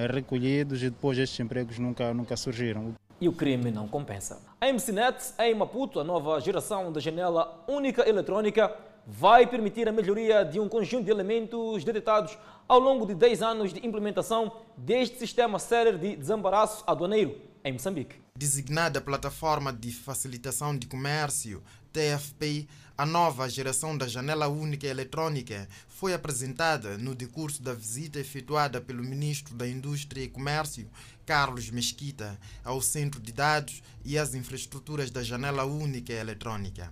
recolhidos e depois estes empregos nunca, nunca surgiram. E o crime não compensa. A MCNet, em Maputo, a nova geração da janela única eletrônica, vai permitir a melhoria de um conjunto de elementos detectados ao longo de 10 anos de implementação deste sistema sério de desembaraço aduaneiro em Moçambique. Designada Plataforma de Facilitação de Comércio, TFP, a nova geração da Janela Única Eletrônica foi apresentada no decurso da visita efetuada pelo Ministro da Indústria e Comércio, Carlos Mesquita, ao Centro de Dados e às infraestruturas da Janela Única Eletrônica.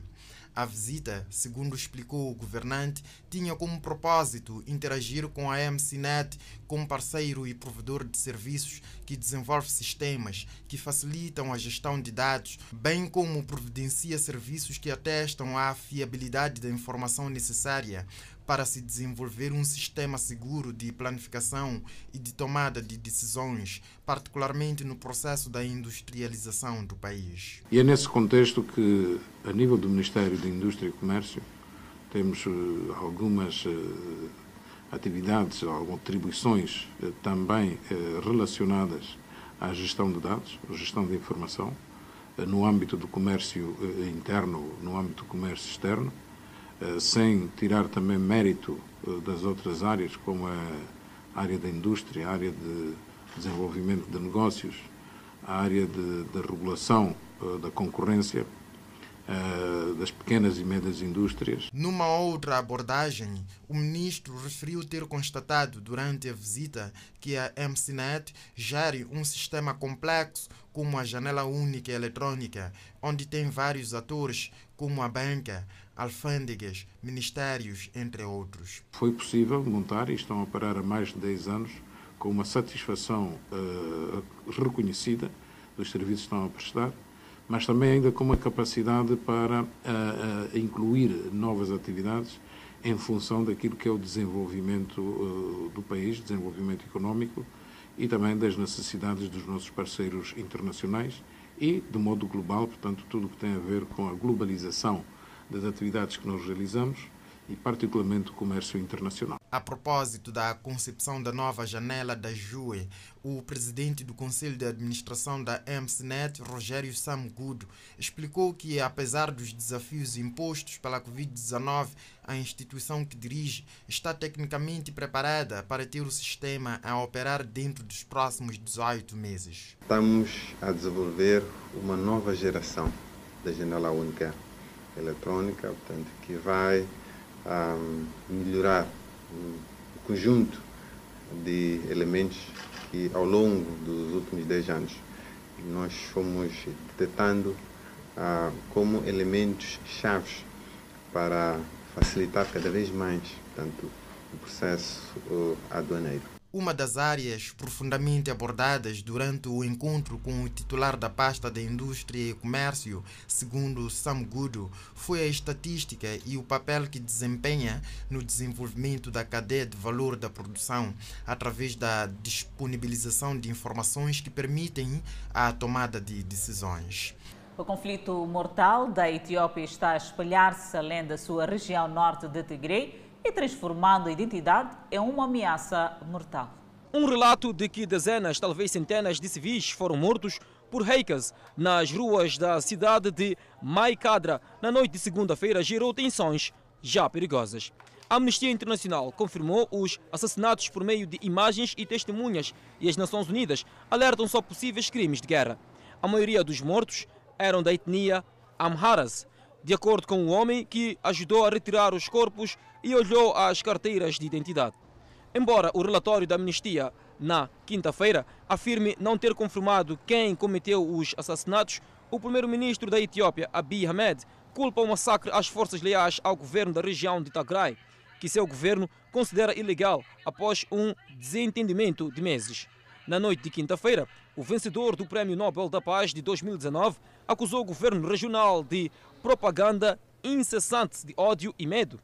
A visita, segundo explicou o governante, tinha como propósito interagir com a MCNet como parceiro e provedor de serviços que desenvolve sistemas que facilitam a gestão de dados, bem como providencia serviços que atestam a fiabilidade da informação necessária para se desenvolver um sistema seguro de planificação e de tomada de decisões, particularmente no processo da industrialização do país. E é nesse contexto que, a nível do Ministério da Indústria e Comércio, temos eh, algumas atividades, algumas atribuições eh, também eh, relacionadas à gestão de dados, gestão de informação, eh, no âmbito do comércio interno, no âmbito do comércio externo, sem tirar também mérito das outras áreas, como a área da indústria, a área de desenvolvimento de negócios, a área de, da regulação da concorrência, das pequenas e médias indústrias. Numa outra abordagem, o ministro referiu ter constatado durante a visita que a MCNet gere um sistema complexo como a janela única eletrônica, onde tem vários atores como a banca, alfândegas, ministérios, entre outros. Foi possível montar e estão a operar há mais de 10 anos com uma satisfação eh, reconhecida dos serviços que estão a prestar, mas também ainda com uma capacidade para eh, eh, incluir novas atividades em função daquilo que é o desenvolvimento eh, do país, desenvolvimento económico e também das necessidades dos nossos parceiros internacionais e, de modo global, portanto, tudo o que tem a ver com a globalização das atividades que nós realizamos e, particularmente, o comércio internacional. A propósito da concepção da nova janela da JUE, o presidente do Conselho de Administração da MCNet, Rogério Samgudo, explicou que, apesar dos desafios impostos pela Covid-19, a instituição que dirige está tecnicamente preparada para ter o sistema a operar dentro dos próximos 18 meses. Estamos a desenvolver uma nova geração da janela única eletrônica, portanto, que vai um, melhorar o conjunto de elementos que ao longo dos últimos 10 anos nós fomos detectando uh, como elementos chaves para facilitar cada vez mais portanto, o processo uh, aduaneiro. Uma das áreas profundamente abordadas durante o encontro com o titular da pasta da Indústria e Comércio, segundo Sam Gudo, foi a estatística e o papel que desempenha no desenvolvimento da cadeia de valor da produção, através da disponibilização de informações que permitem a tomada de decisões. O conflito mortal da Etiópia está a espalhar-se além da sua região norte de Tigre e transformando a identidade em uma ameaça mortal. Um relato de que dezenas, talvez centenas de civis foram mortos por hackers nas ruas da cidade de Maikadra na noite de segunda-feira gerou tensões já perigosas. A Amnistia Internacional confirmou os assassinatos por meio de imagens e testemunhas e as Nações Unidas alertam só possíveis crimes de guerra. A maioria dos mortos eram da etnia Amharas, de acordo com o homem que ajudou a retirar os corpos e olhou as carteiras de identidade. Embora o relatório da Amnistia, na quinta-feira, afirme não ter confirmado quem cometeu os assassinatos, o primeiro-ministro da Etiópia, Abiy Ahmed, culpa o massacre às forças leais ao governo da região de Tigray, que seu governo considera ilegal após um desentendimento de meses. Na noite de quinta-feira, o vencedor do Prêmio Nobel da Paz de 2019 acusou o governo regional de propaganda incessante de ódio e medo.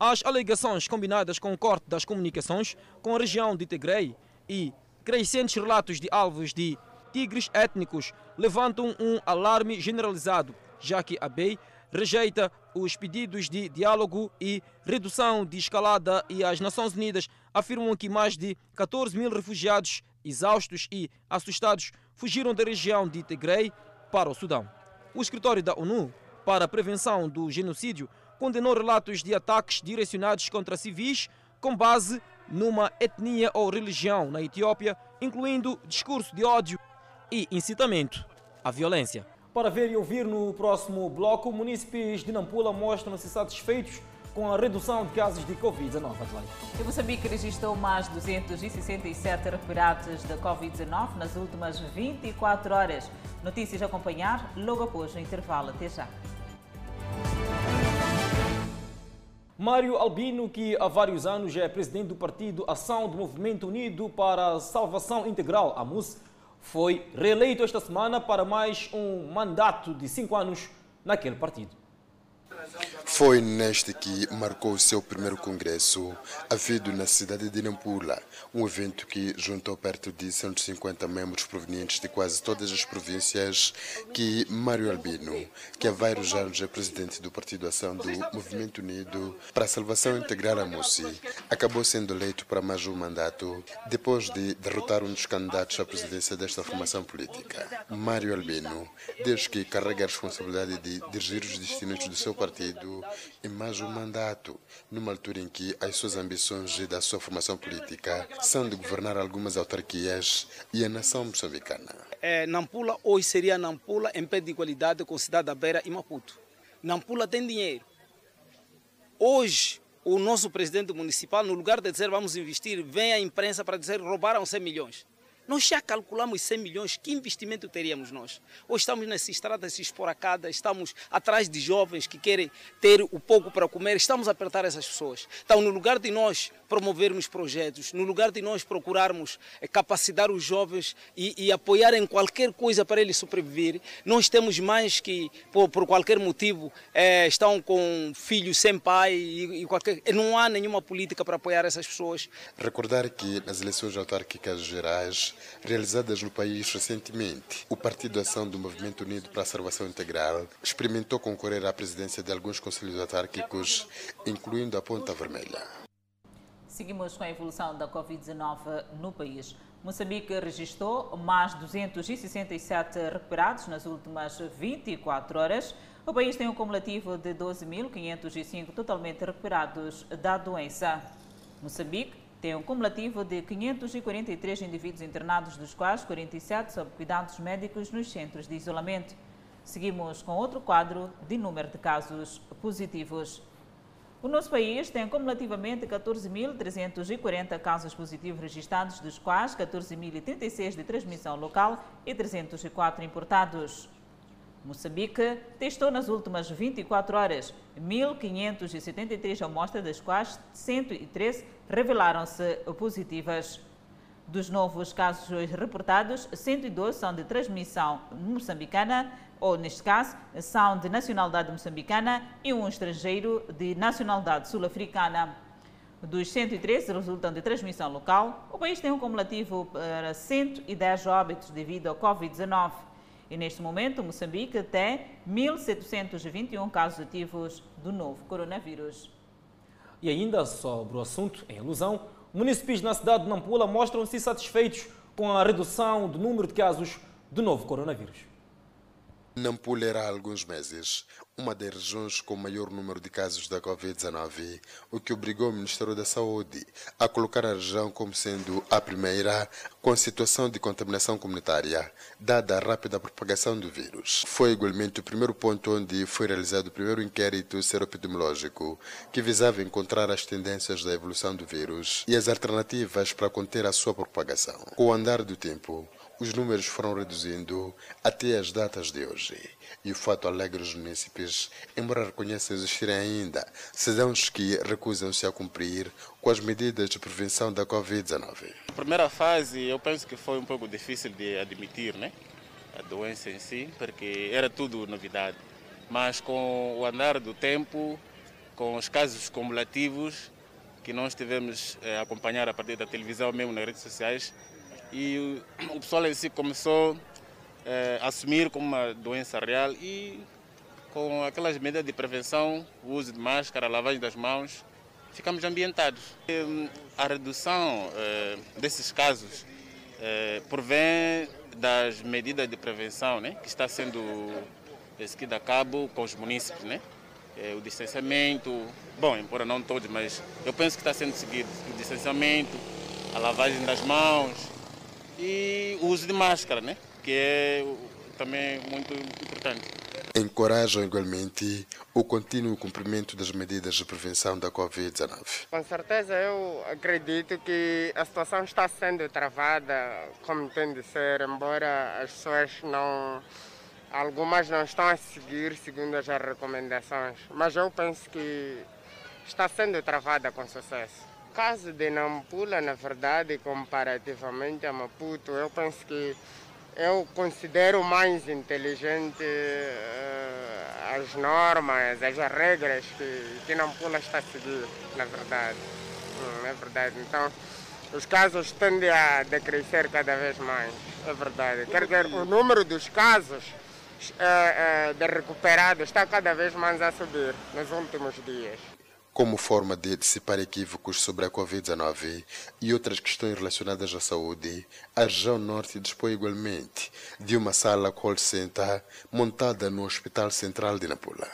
As alegações combinadas com o corte das comunicações com a região de Tigray e crescentes relatos de alvos de tigres étnicos levantam um alarme generalizado, já que a BEI rejeita os pedidos de diálogo e redução de escalada e as Nações Unidas afirmam que mais de 14 mil refugiados exaustos e assustados fugiram da região de Tigray para o Sudão. O escritório da ONU para a Prevenção do Genocídio condenou relatos de ataques direcionados contra civis com base numa etnia ou religião na Etiópia, incluindo discurso de ódio e incitamento à violência. Para ver e ouvir no próximo bloco, munícipes de Nampula mostram-se satisfeitos com a redução de casos de Covid-19. E Moçambique registrou mais 267 recuperados da Covid-19 nas últimas 24 horas. Notícias a acompanhar logo após o intervalo. Até já. Mário Albino, que há vários anos é presidente do partido Ação do Movimento Unido para a Salvação Integral, AMUS, foi reeleito esta semana para mais um mandato de cinco anos naquele partido. Foi neste que marcou seu primeiro congresso, havido na cidade de Nampula, um evento que juntou perto de 150 membros provenientes de quase todas as províncias, que Mário Albino, que há vários anos é presidente do Partido Ação do Movimento Unido para a Salvação Integral Amussi, acabou sendo eleito para mais um mandato, depois de derrotar um dos candidatos à presidência desta formação política. Mário Albino, desde que carrega a responsabilidade de dirigir os destinos do seu partido em mais um mandato, numa altura em que as suas ambições e da sua formação política são de governar algumas autarquias e a nação moçambicana. É, Nampula hoje seria Nampula em pé de igualdade com Cidade da Beira e Maputo. Nampula tem dinheiro. Hoje, o nosso presidente municipal, no lugar de dizer vamos investir, vem à imprensa para dizer roubaram 100 milhões. Nós já calculamos 100 milhões, que investimento teríamos nós? Hoje estamos nessas estradas esporacadas, estamos atrás de jovens que querem ter o pouco para comer, estamos a apertar essas pessoas. Então, no lugar de nós promovermos projetos, no lugar de nós procurarmos capacitar os jovens e, e apoiar em qualquer coisa para eles sobreviver, nós temos mais que, por, por qualquer motivo, é, estão com filhos sem pai e, e qualquer, não há nenhuma política para apoiar essas pessoas. Recordar que nas eleições autárquicas gerais realizadas no país recentemente. O Partido Ação do Movimento Unido para a Salvação Integral experimentou concorrer à presidência de alguns conselhos autárquicos, incluindo a Ponta Vermelha. Seguimos com a evolução da Covid-19 no país. Moçambique registrou mais 267 recuperados nas últimas 24 horas. O país tem um cumulativo de 12.505 totalmente recuperados da doença. Moçambique tem um cumulativo de 543 indivíduos internados, dos quais 47 sob cuidados médicos nos centros de isolamento. Seguimos com outro quadro de número de casos positivos. O nosso país tem cumulativamente 14.340 casos positivos registrados, dos quais 14.036 de transmissão local e 304 importados. Moçambique testou nas últimas 24 horas 1.573 amostras, das quais 113 revelaram-se positivas. Dos novos casos reportados, 112 são de transmissão moçambicana, ou neste caso, são de nacionalidade moçambicana e um estrangeiro de nacionalidade sul-africana. Dos 113 resultam de transmissão local, o país tem um cumulativo para 110 óbitos devido ao Covid-19. E neste momento, Moçambique tem 1.721 casos ativos do novo coronavírus. E ainda sobre o assunto, em alusão, municípios na cidade de Nampula mostram-se satisfeitos com a redução do número de casos do novo coronavírus. Nampula há alguns meses uma das regiões com maior número de casos da Covid-19, o que obrigou o Ministério da Saúde a colocar a região como sendo a primeira com situação de contaminação comunitária, dada a rápida propagação do vírus. Foi igualmente o primeiro ponto onde foi realizado o primeiro inquérito seroepidemiológico, que visava encontrar as tendências da evolução do vírus e as alternativas para conter a sua propagação. Com o andar do tempo, os números foram reduzindo até as datas de hoje. E o fato alegra os munícipes, embora reconheçam existirem ainda cidadãos que recusam-se a cumprir com as medidas de prevenção da Covid-19. A primeira fase eu penso que foi um pouco difícil de admitir, né? A doença em si, porque era tudo novidade. Mas com o andar do tempo, com os casos cumulativos que nós tivemos a acompanhar a partir da televisão, mesmo nas redes sociais, e o pessoal em si começou eh, a assumir como uma doença real e com aquelas medidas de prevenção, o uso de máscara, lavagem das mãos, ficamos ambientados. E, a redução eh, desses casos eh, provém das medidas de prevenção né, que está sendo seguida a cabo com os munícipes. Né? o distanciamento, bom, embora não todos, mas eu penso que está sendo seguido o distanciamento, a lavagem das mãos, e o uso de máscara, né? que é também muito importante. Encorajam igualmente o contínuo cumprimento das medidas de prevenção da Covid-19. Com certeza, eu acredito que a situação está sendo travada como tem de ser, embora as pessoas não. Algumas não estão a seguir segundo as recomendações, mas eu penso que está sendo travada com sucesso caso de Nampula, na verdade, comparativamente a Maputo, eu penso que eu considero mais inteligente uh, as normas, as regras que, que Nampula está a seguir, na verdade. Hum, é verdade. Então, os casos tendem a decrescer cada vez mais, é verdade. Quer dizer, o número dos casos uh, uh, de recuperados está cada vez mais a subir nos últimos dias como forma de dissipar equívocos sobre a Covid-19 e outras questões relacionadas à saúde, a região norte dispõe igualmente de uma sala call center montada no Hospital Central de Nampula.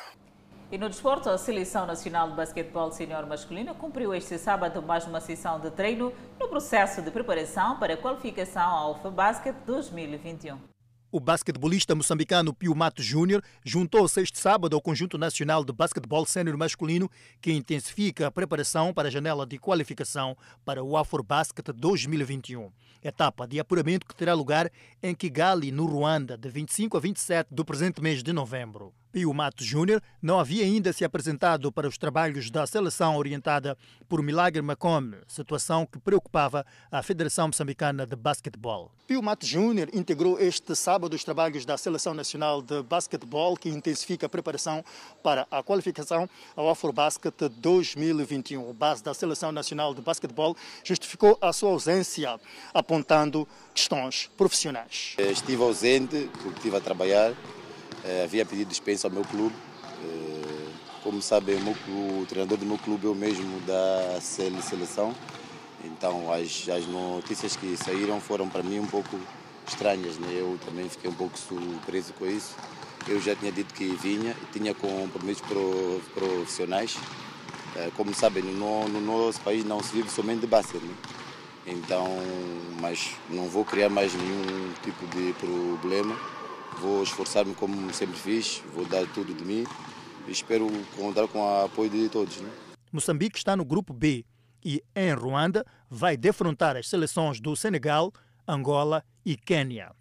E no desporto, a Seleção Nacional de Basquetebol Senior Masculino cumpriu este sábado mais uma sessão de treino no processo de preparação para a qualificação ao FEBasket 2021. O basquetebolista moçambicano Pio Mato Júnior juntou-se este sábado ao Conjunto Nacional de Basquetebol Sênior Masculino, que intensifica a preparação para a janela de qualificação para o Afrobasket 2021. Etapa de apuramento que terá lugar em Kigali, no Ruanda, de 25 a 27 do presente mês de novembro. Pio Mato Júnior não havia ainda se apresentado para os trabalhos da seleção orientada por Milagre Macome, situação que preocupava a Federação Moçambicana de Basquetebol. Pio Mato Júnior integrou este sábado os trabalhos da Seleção Nacional de Basquetebol, que intensifica a preparação para a qualificação ao Afrobasket 2021. O base da Seleção Nacional de Basquetebol justificou a sua ausência, apontando questões profissionais. Estive ausente porque estive a trabalhar eh, havia pedido dispensa ao meu clube. Eh, como sabem, o, o, treinador do meu clube é o mesmo da seleção. Então as, as notícias que saíram foram para mim um pouco estranhas. Né? Eu também fiquei um pouco surpreso com isso. Eu já tinha dito que vinha, tinha compromissos profissionais. Eh, como sabem, no, no, nosso país não se vive somente de basquete. Né? Então, mas não vou criar mais nenhum tipo de problema. Vou esforçar-me como sempre fiz, vou dar tudo de mim e espero contar com o apoio de todos. Né? Moçambique está no grupo B e em Ruanda vai defrontar as seleções do Senegal, Angola e Quênia.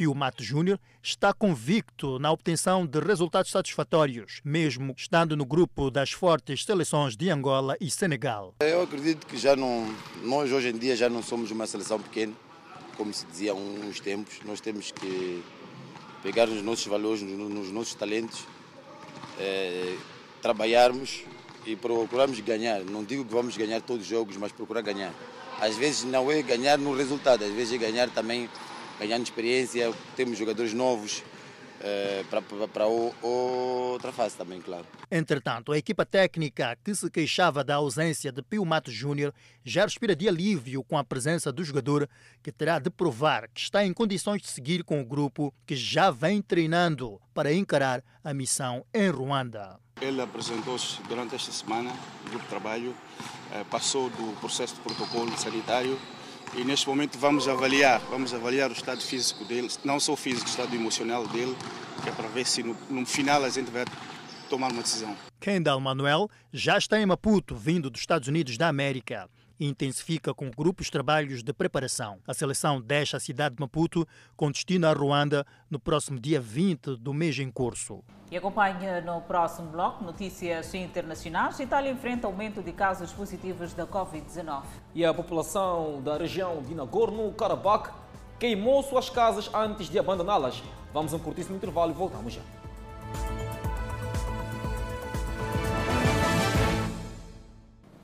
Pio Mato Júnior está convicto na obtenção de resultados satisfatórios, mesmo estando no grupo das fortes seleções de Angola e Senegal. Eu acredito que já não, nós hoje em dia já não somos uma seleção pequena, como se dizia há uns tempos. Nós temos que pegar nos nossos valores, nos nossos talentos, é, trabalharmos e procurarmos ganhar. Não digo que vamos ganhar todos os jogos, mas procurar ganhar. Às vezes não é ganhar no resultado, às vezes é ganhar também, ganhando experiência. Temos jogadores novos, eh, para outra fase também, claro. Entretanto, a equipa técnica que se queixava da ausência de Pio Mato Júnior já respira de alívio com a presença do jogador que terá de provar que está em condições de seguir com o grupo que já vem treinando para encarar a missão em Ruanda. Ele apresentou-se durante esta semana, o grupo de trabalho, eh, passou do processo de protocolo sanitário e neste momento vamos avaliar, vamos avaliar o estado físico dele, não só o físico, o estado emocional dele, que é para ver se no, no final a gente vai tomar uma decisão. Kendall Manuel já está em Maputo, vindo dos Estados Unidos da América e intensifica com grupos trabalhos de preparação. A seleção deixa a cidade de Maputo com destino a Ruanda no próximo dia 20 do mês em curso. E acompanha no próximo bloco notícias internacionais. A Itália enfrenta aumento de casos positivos da Covid-19. E a população da região de Nagorno-Karabakh queimou suas casas antes de abandoná-las. Vamos a um curtíssimo intervalo e voltamos já.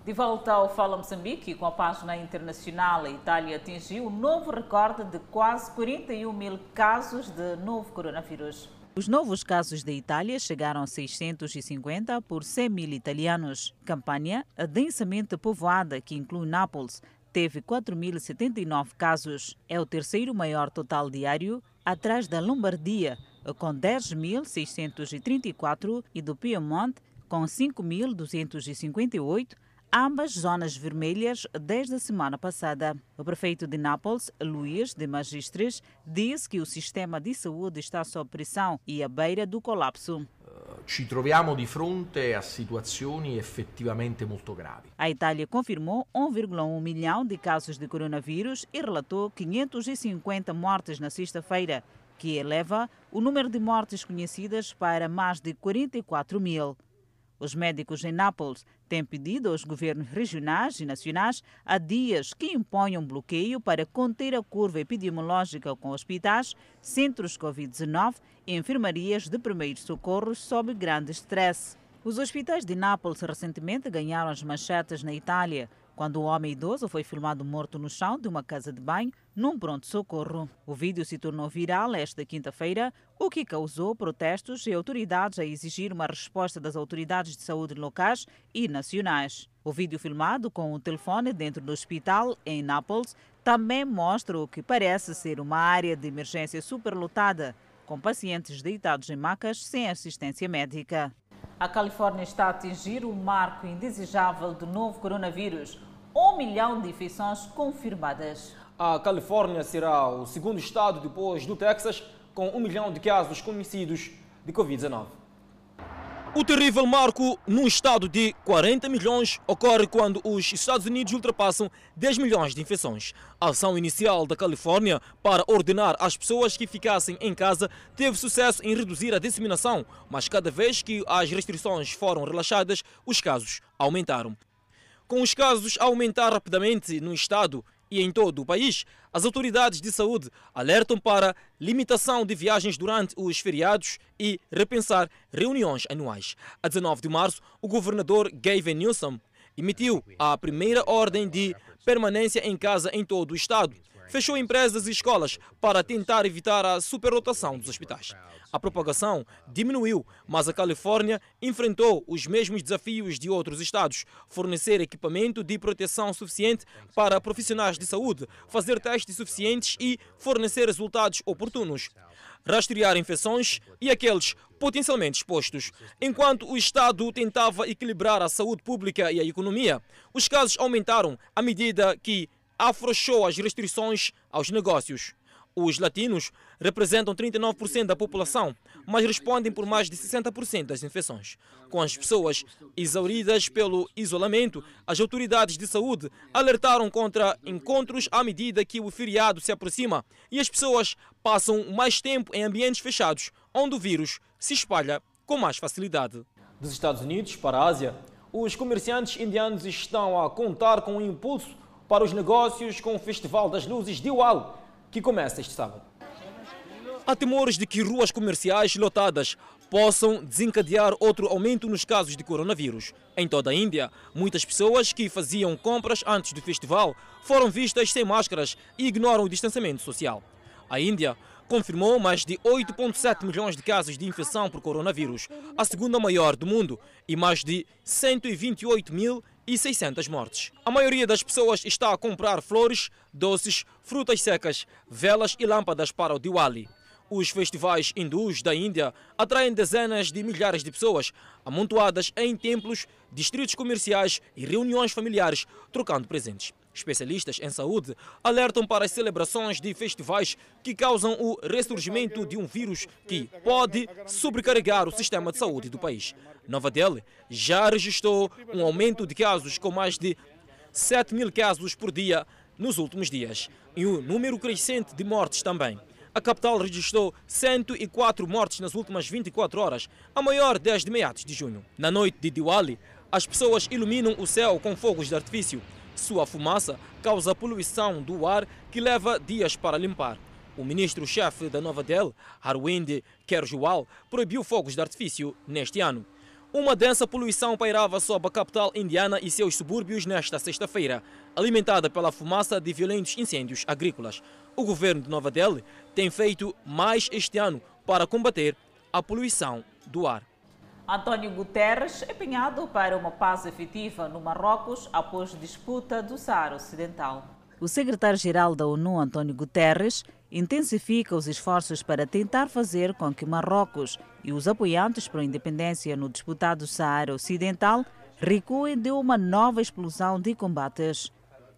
De volta ao Fala Moçambique, com a página internacional, a Itália atingiu um novo recorde de quase 41 mil casos de novo coronavírus. Os novos casos da Itália chegaram a 650 por 100 mil italianos. Campanha, a densamente povoada, que inclui Nápoles, teve 4.079 casos. É o terceiro maior total diário, atrás da Lombardia, com 10.634, e do Piemonte, com 5.258, ambas zonas vermelhas desde a semana passada. O prefeito de Nápoles, Luís de Magistris, disse que o sistema de saúde está sob pressão e à beira do colapso. Ci troviamo di fronte a situazioni effettivamente molto gravi. A Itália confirmou 1,1 milhão de casos de coronavírus e relatou 550 mortes na sexta-feira, que eleva o número de mortes conhecidas para mais de 44 mil. Os médicos em Nápoles têm pedido aos governos regionais e nacionais há dias que imponham bloqueio para conter a curva epidemiológica com hospitais, centros Covid-19 e enfermarias de primeiros socorros sob grande estresse. Os hospitais de Nápoles recentemente ganharam as manchetes na Itália quando um homem idoso foi filmado morto no chão de uma casa de banho num pronto-socorro. O vídeo se tornou viral esta quinta-feira, o que causou protestos e autoridades a exigir uma resposta das autoridades de saúde locais e nacionais. O vídeo filmado com um telefone dentro do hospital em Nápoles também mostra o que parece ser uma área de emergência superlotada, com pacientes deitados em macas sem assistência médica. A Califórnia está a atingir o marco indesejável do novo coronavírus, um milhão de infecções confirmadas. A Califórnia será o segundo estado depois do Texas com um milhão de casos conhecidos de Covid-19. O terrível marco num estado de 40 milhões ocorre quando os Estados Unidos ultrapassam 10 milhões de infecções. A ação inicial da Califórnia para ordenar às pessoas que ficassem em casa teve sucesso em reduzir a disseminação, mas cada vez que as restrições foram relaxadas, os casos aumentaram. Com os casos a aumentar rapidamente no estado, e em todo o país, as autoridades de saúde alertam para limitação de viagens durante os feriados e repensar reuniões anuais. A 19 de março, o governador Gavin Newsom emitiu a primeira ordem de permanência em casa em todo o estado. Fechou empresas e escolas para tentar evitar a superlotação dos hospitais. A propagação diminuiu, mas a Califórnia enfrentou os mesmos desafios de outros estados: fornecer equipamento de proteção suficiente para profissionais de saúde, fazer testes suficientes e fornecer resultados oportunos rastrear infecções e aqueles potencialmente expostos. Enquanto o Estado tentava equilibrar a saúde pública e a economia, os casos aumentaram à medida que afrouxou as restrições aos negócios. Os latinos representam 39% da população, mas respondem por mais de 60% das infecções. Com as pessoas exauridas pelo isolamento, as autoridades de saúde alertaram contra encontros à medida que o feriado se aproxima e as pessoas passam mais tempo em ambientes fechados, onde o vírus se espalha com mais facilidade. Dos Estados Unidos para a Ásia, os comerciantes indianos estão a contar com um impulso para os negócios com o Festival das Luzes de Ual que começa este sábado. Há temores de que ruas comerciais lotadas possam desencadear outro aumento nos casos de coronavírus. Em toda a Índia, muitas pessoas que faziam compras antes do festival foram vistas sem máscaras e ignoram o distanciamento social. A Índia confirmou mais de 8,7 milhões de casos de infecção por coronavírus, a segunda maior do mundo, e mais de 128 mil e 600 mortes. A maioria das pessoas está a comprar flores, doces, frutas secas, velas e lâmpadas para o Diwali. Os festivais hindus da Índia atraem dezenas de milhares de pessoas, amontoadas em templos, distritos comerciais e reuniões familiares, trocando presentes. Especialistas em saúde alertam para as celebrações de festivais que causam o ressurgimento de um vírus que pode sobrecarregar o sistema de saúde do país. Nova Delhi já registrou um aumento de casos com mais de 7 mil casos por dia nos últimos dias e um número crescente de mortes também. A capital registrou 104 mortes nas últimas 24 horas, a maior desde meados de junho. Na noite de Diwali, as pessoas iluminam o céu com fogos de artifício sua fumaça causa poluição do ar que leva dias para limpar. O ministro-chefe da Nova Delhi, Arvind Kejriwal, proibiu fogos de artifício neste ano. Uma densa poluição pairava sobre a capital indiana e seus subúrbios nesta sexta-feira, alimentada pela fumaça de violentos incêndios agrícolas. O governo de Nova Delhi tem feito mais este ano para combater a poluição do ar. António Guterres empenhado para uma paz efetiva no Marrocos após disputa do Saara Ocidental. O secretário-geral da ONU, António Guterres, intensifica os esforços para tentar fazer com que Marrocos e os apoiantes para a independência no disputado Saara Ocidental recuem de uma nova explosão de combates.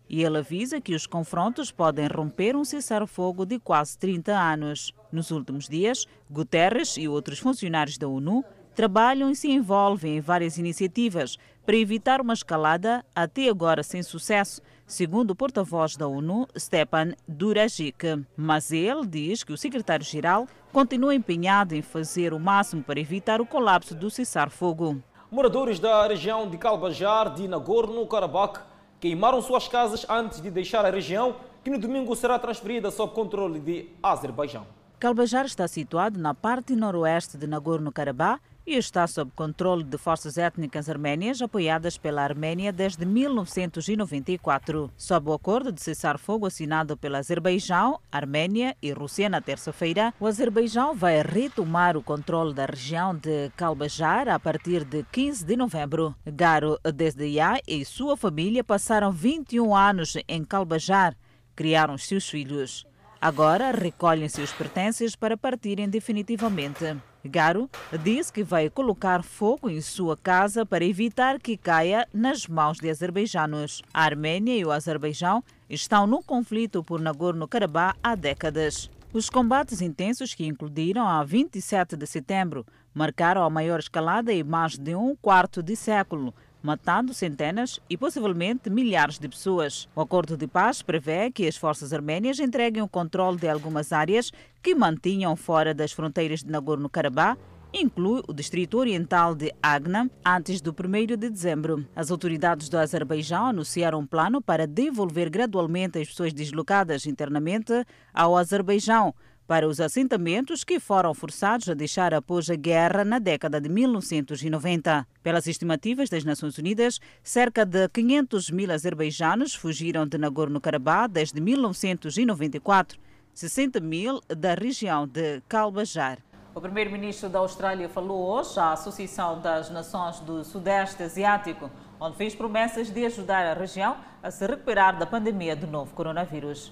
E ele avisa que os confrontos podem romper um cessar-fogo de quase 30 anos. Nos últimos dias, Guterres e outros funcionários da ONU trabalham e se envolvem em várias iniciativas para evitar uma escalada, até agora sem sucesso, segundo o porta-voz da ONU, Stepan Durajic. Mas ele diz que o secretário-geral continua empenhado em fazer o máximo para evitar o colapso do cessar-fogo. Moradores da região de Kalbajar, de Nagorno-Karabakh, queimaram suas casas antes de deixar a região, que no domingo será transferida sob controle de Azerbaijão. Kalbajar está situado na parte noroeste de Nagorno-Karabakh e está sob controle de forças étnicas arménias apoiadas pela Arménia desde 1994. Sob o acordo de cessar-fogo assinado pela Azerbaijão, Arménia e Rússia na terça-feira, o Azerbaijão vai retomar o controle da região de Kalbajar a partir de 15 de novembro. Garo Desdeyá e sua família passaram 21 anos em Kalbajar, criaram seus filhos. Agora recolhem seus pertences para partirem definitivamente. Garo disse que vai colocar fogo em sua casa para evitar que caia nas mãos de azerbaijanos. A Arménia e o Azerbaijão estão no conflito por Nagorno-Karabakh há décadas. Os combates intensos que incluíram a 27 de setembro marcaram a maior escalada em mais de um quarto de século, matando centenas e possivelmente milhares de pessoas. O acordo de paz prevê que as forças arménias entreguem o controle de algumas áreas que mantinham fora das fronteiras de Nagorno-Karabakh inclui o distrito oriental de Agna, antes do 1 de dezembro. As autoridades do Azerbaijão anunciaram um plano para devolver gradualmente as pessoas deslocadas internamente ao Azerbaijão para os assentamentos que foram forçados a deixar após a guerra na década de 1990. Pelas estimativas das Nações Unidas, cerca de 500 mil azerbaijanos fugiram de Nagorno-Karabakh desde 1994, 60 mil da região de Kalbajar. O primeiro-ministro da Austrália falou hoje à Associação das Nações do Sudeste Asiático, onde fez promessas de ajudar a região a se recuperar da pandemia do novo coronavírus.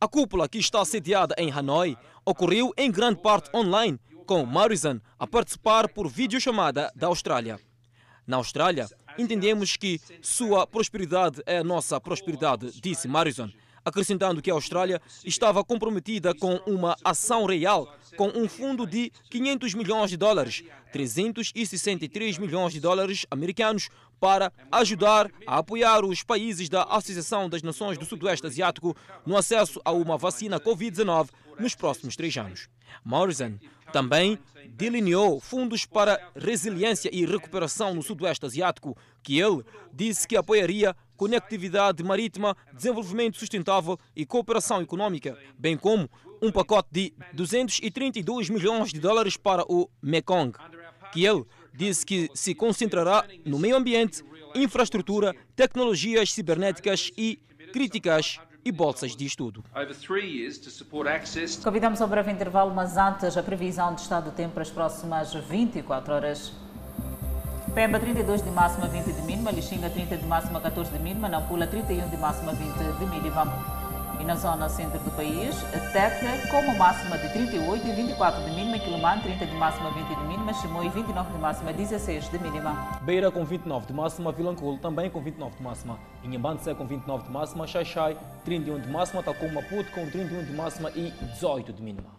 A cúpula que está sediada em Hanoi ocorreu em grande parte online, com Morrison a participar por videochamada da Austrália. Na Austrália, entendemos que sua prosperidade é a nossa prosperidade, disse Morrison, acrescentando que a Austrália estava comprometida com uma ação real com um fundo de 500 milhões de dólares, 363 milhões de dólares americanos, para ajudar a apoiar os países da Associação das Nações do Sudoeste Asiático no acesso a uma vacina Covid-19 nos próximos três anos. Morrison também delineou fundos para resiliência e recuperação no Sudoeste Asiático, que ele disse que apoiaria conectividade marítima, desenvolvimento sustentável e cooperação econômica, bem como um pacote de 232 milhões de dólares para o Mekong, que ele disse que se concentrará no meio ambiente, infraestrutura, tecnologias cibernéticas e críticas e bolsas de estudo. Convidamos ao breve intervalo, mas antes a previsão de estado do tempo para as próximas 24 horas. Pemba 32 de máxima, 20 de mínima, Lixinga 30 de máxima, 14 de mínima, Nampula 31 de máxima, 20 de mínima. E na zona centro do país, Tete com uma máxima de 38 e 24 de mínima, Quilomane 30 de máxima, 20 de mínima, Chimoio 29 de máxima, 16 de mínima. Beira com 29 de máxima, Vilanculo também com 29 de máxima, Inhambane com 29 de máxima, Xaixai 31 de máxima, tal como Maputo com 31 de máxima e 18 de mínima.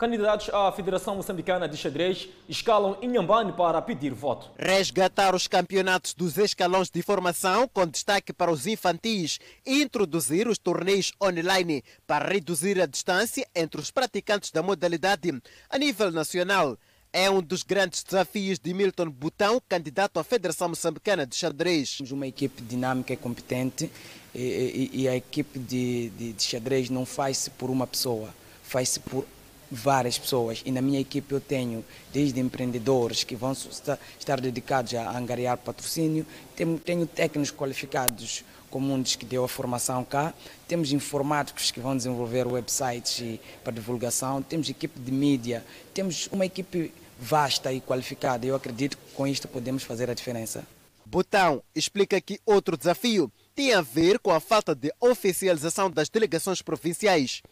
Candidatos à Federação Moçambicana de Xadrez escalam Inhambane para pedir voto. Resgatar os campeonatos dos escalões de formação, com destaque para os infantis, e introduzir os torneios online para reduzir a distância entre os praticantes da modalidade a nível nacional. É um dos grandes desafios de Milton Botão, candidato à Federação Moçambicana de Xadrez. Temos uma equipe dinâmica e competente e, e, e a equipe de, de, de xadrez não faz-se por uma pessoa, faz-se por várias pessoas e na minha equipe eu tenho desde empreendedores que vão estar dedicados a angariar patrocínio, tenho, tenho técnicos qualificados como dos que deu a formação cá, temos informáticos que vão desenvolver websites para divulgação, temos equipe de mídia, temos uma equipe vasta e qualificada. Eu acredito que com isto podemos fazer a diferença. Botão explica que outro desafio tem a ver com a falta de oficialização das delegações provinciais.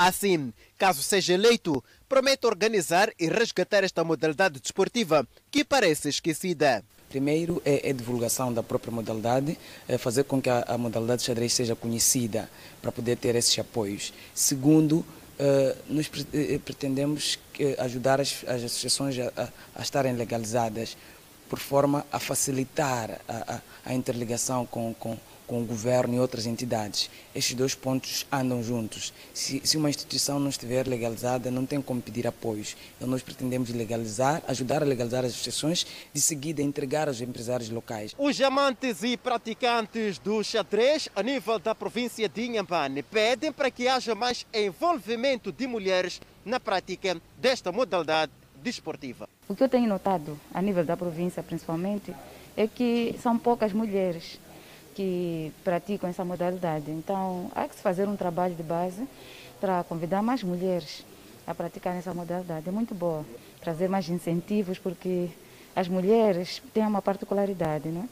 Assim, caso seja eleito, promete organizar e resgatar esta modalidade desportiva que parece esquecida. Primeiro é a divulgação da própria modalidade, é fazer com que a, modalidade de xadrez seja conhecida para poder ter esses apoios. Segundo, eh, nós eh, pretendemos ajudar as, associações a, a, estarem legalizadas por forma a facilitar a, a interligação com, com, com o governo e outras entidades. Estes dois pontos andam juntos. Se, se, uma instituição não estiver legalizada, não tem como pedir apoios. Então nós pretendemos legalizar, ajudar a legalizar as associações, de seguida entregar aos empresários locais. Os amantes e praticantes do xadrez a nível da província de Inhambane pedem para que haja mais envolvimento de mulheres na prática desta modalidade desportiva. O que eu tenho notado a nível da província, principalmente, é que são poucas mulheres que praticam essa modalidade. Então, há que se fazer um trabalho de base para convidar mais mulheres a praticar essa modalidade. É muito boa trazer mais incentivos, porque as mulheres têm uma particularidade, não é?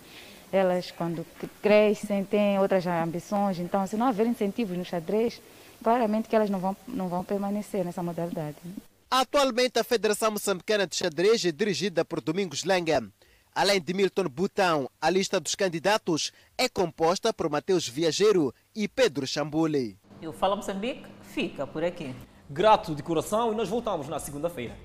Elas, quando crescem, têm outras ambições. Então, se não houver incentivos no xadrez, claramente que elas não vão, não vão permanecer nessa modalidade. Atualmente, a Federação Moçambicana de Xadrez é dirigida por Domingos Lenga. Além de Milton Butão, a lista dos candidatos é composta por Mateus Viageiro e Pedro Chambule. E o Fala Moçambique fica por aqui. Grato de coração e nós voltamos na segunda-feira.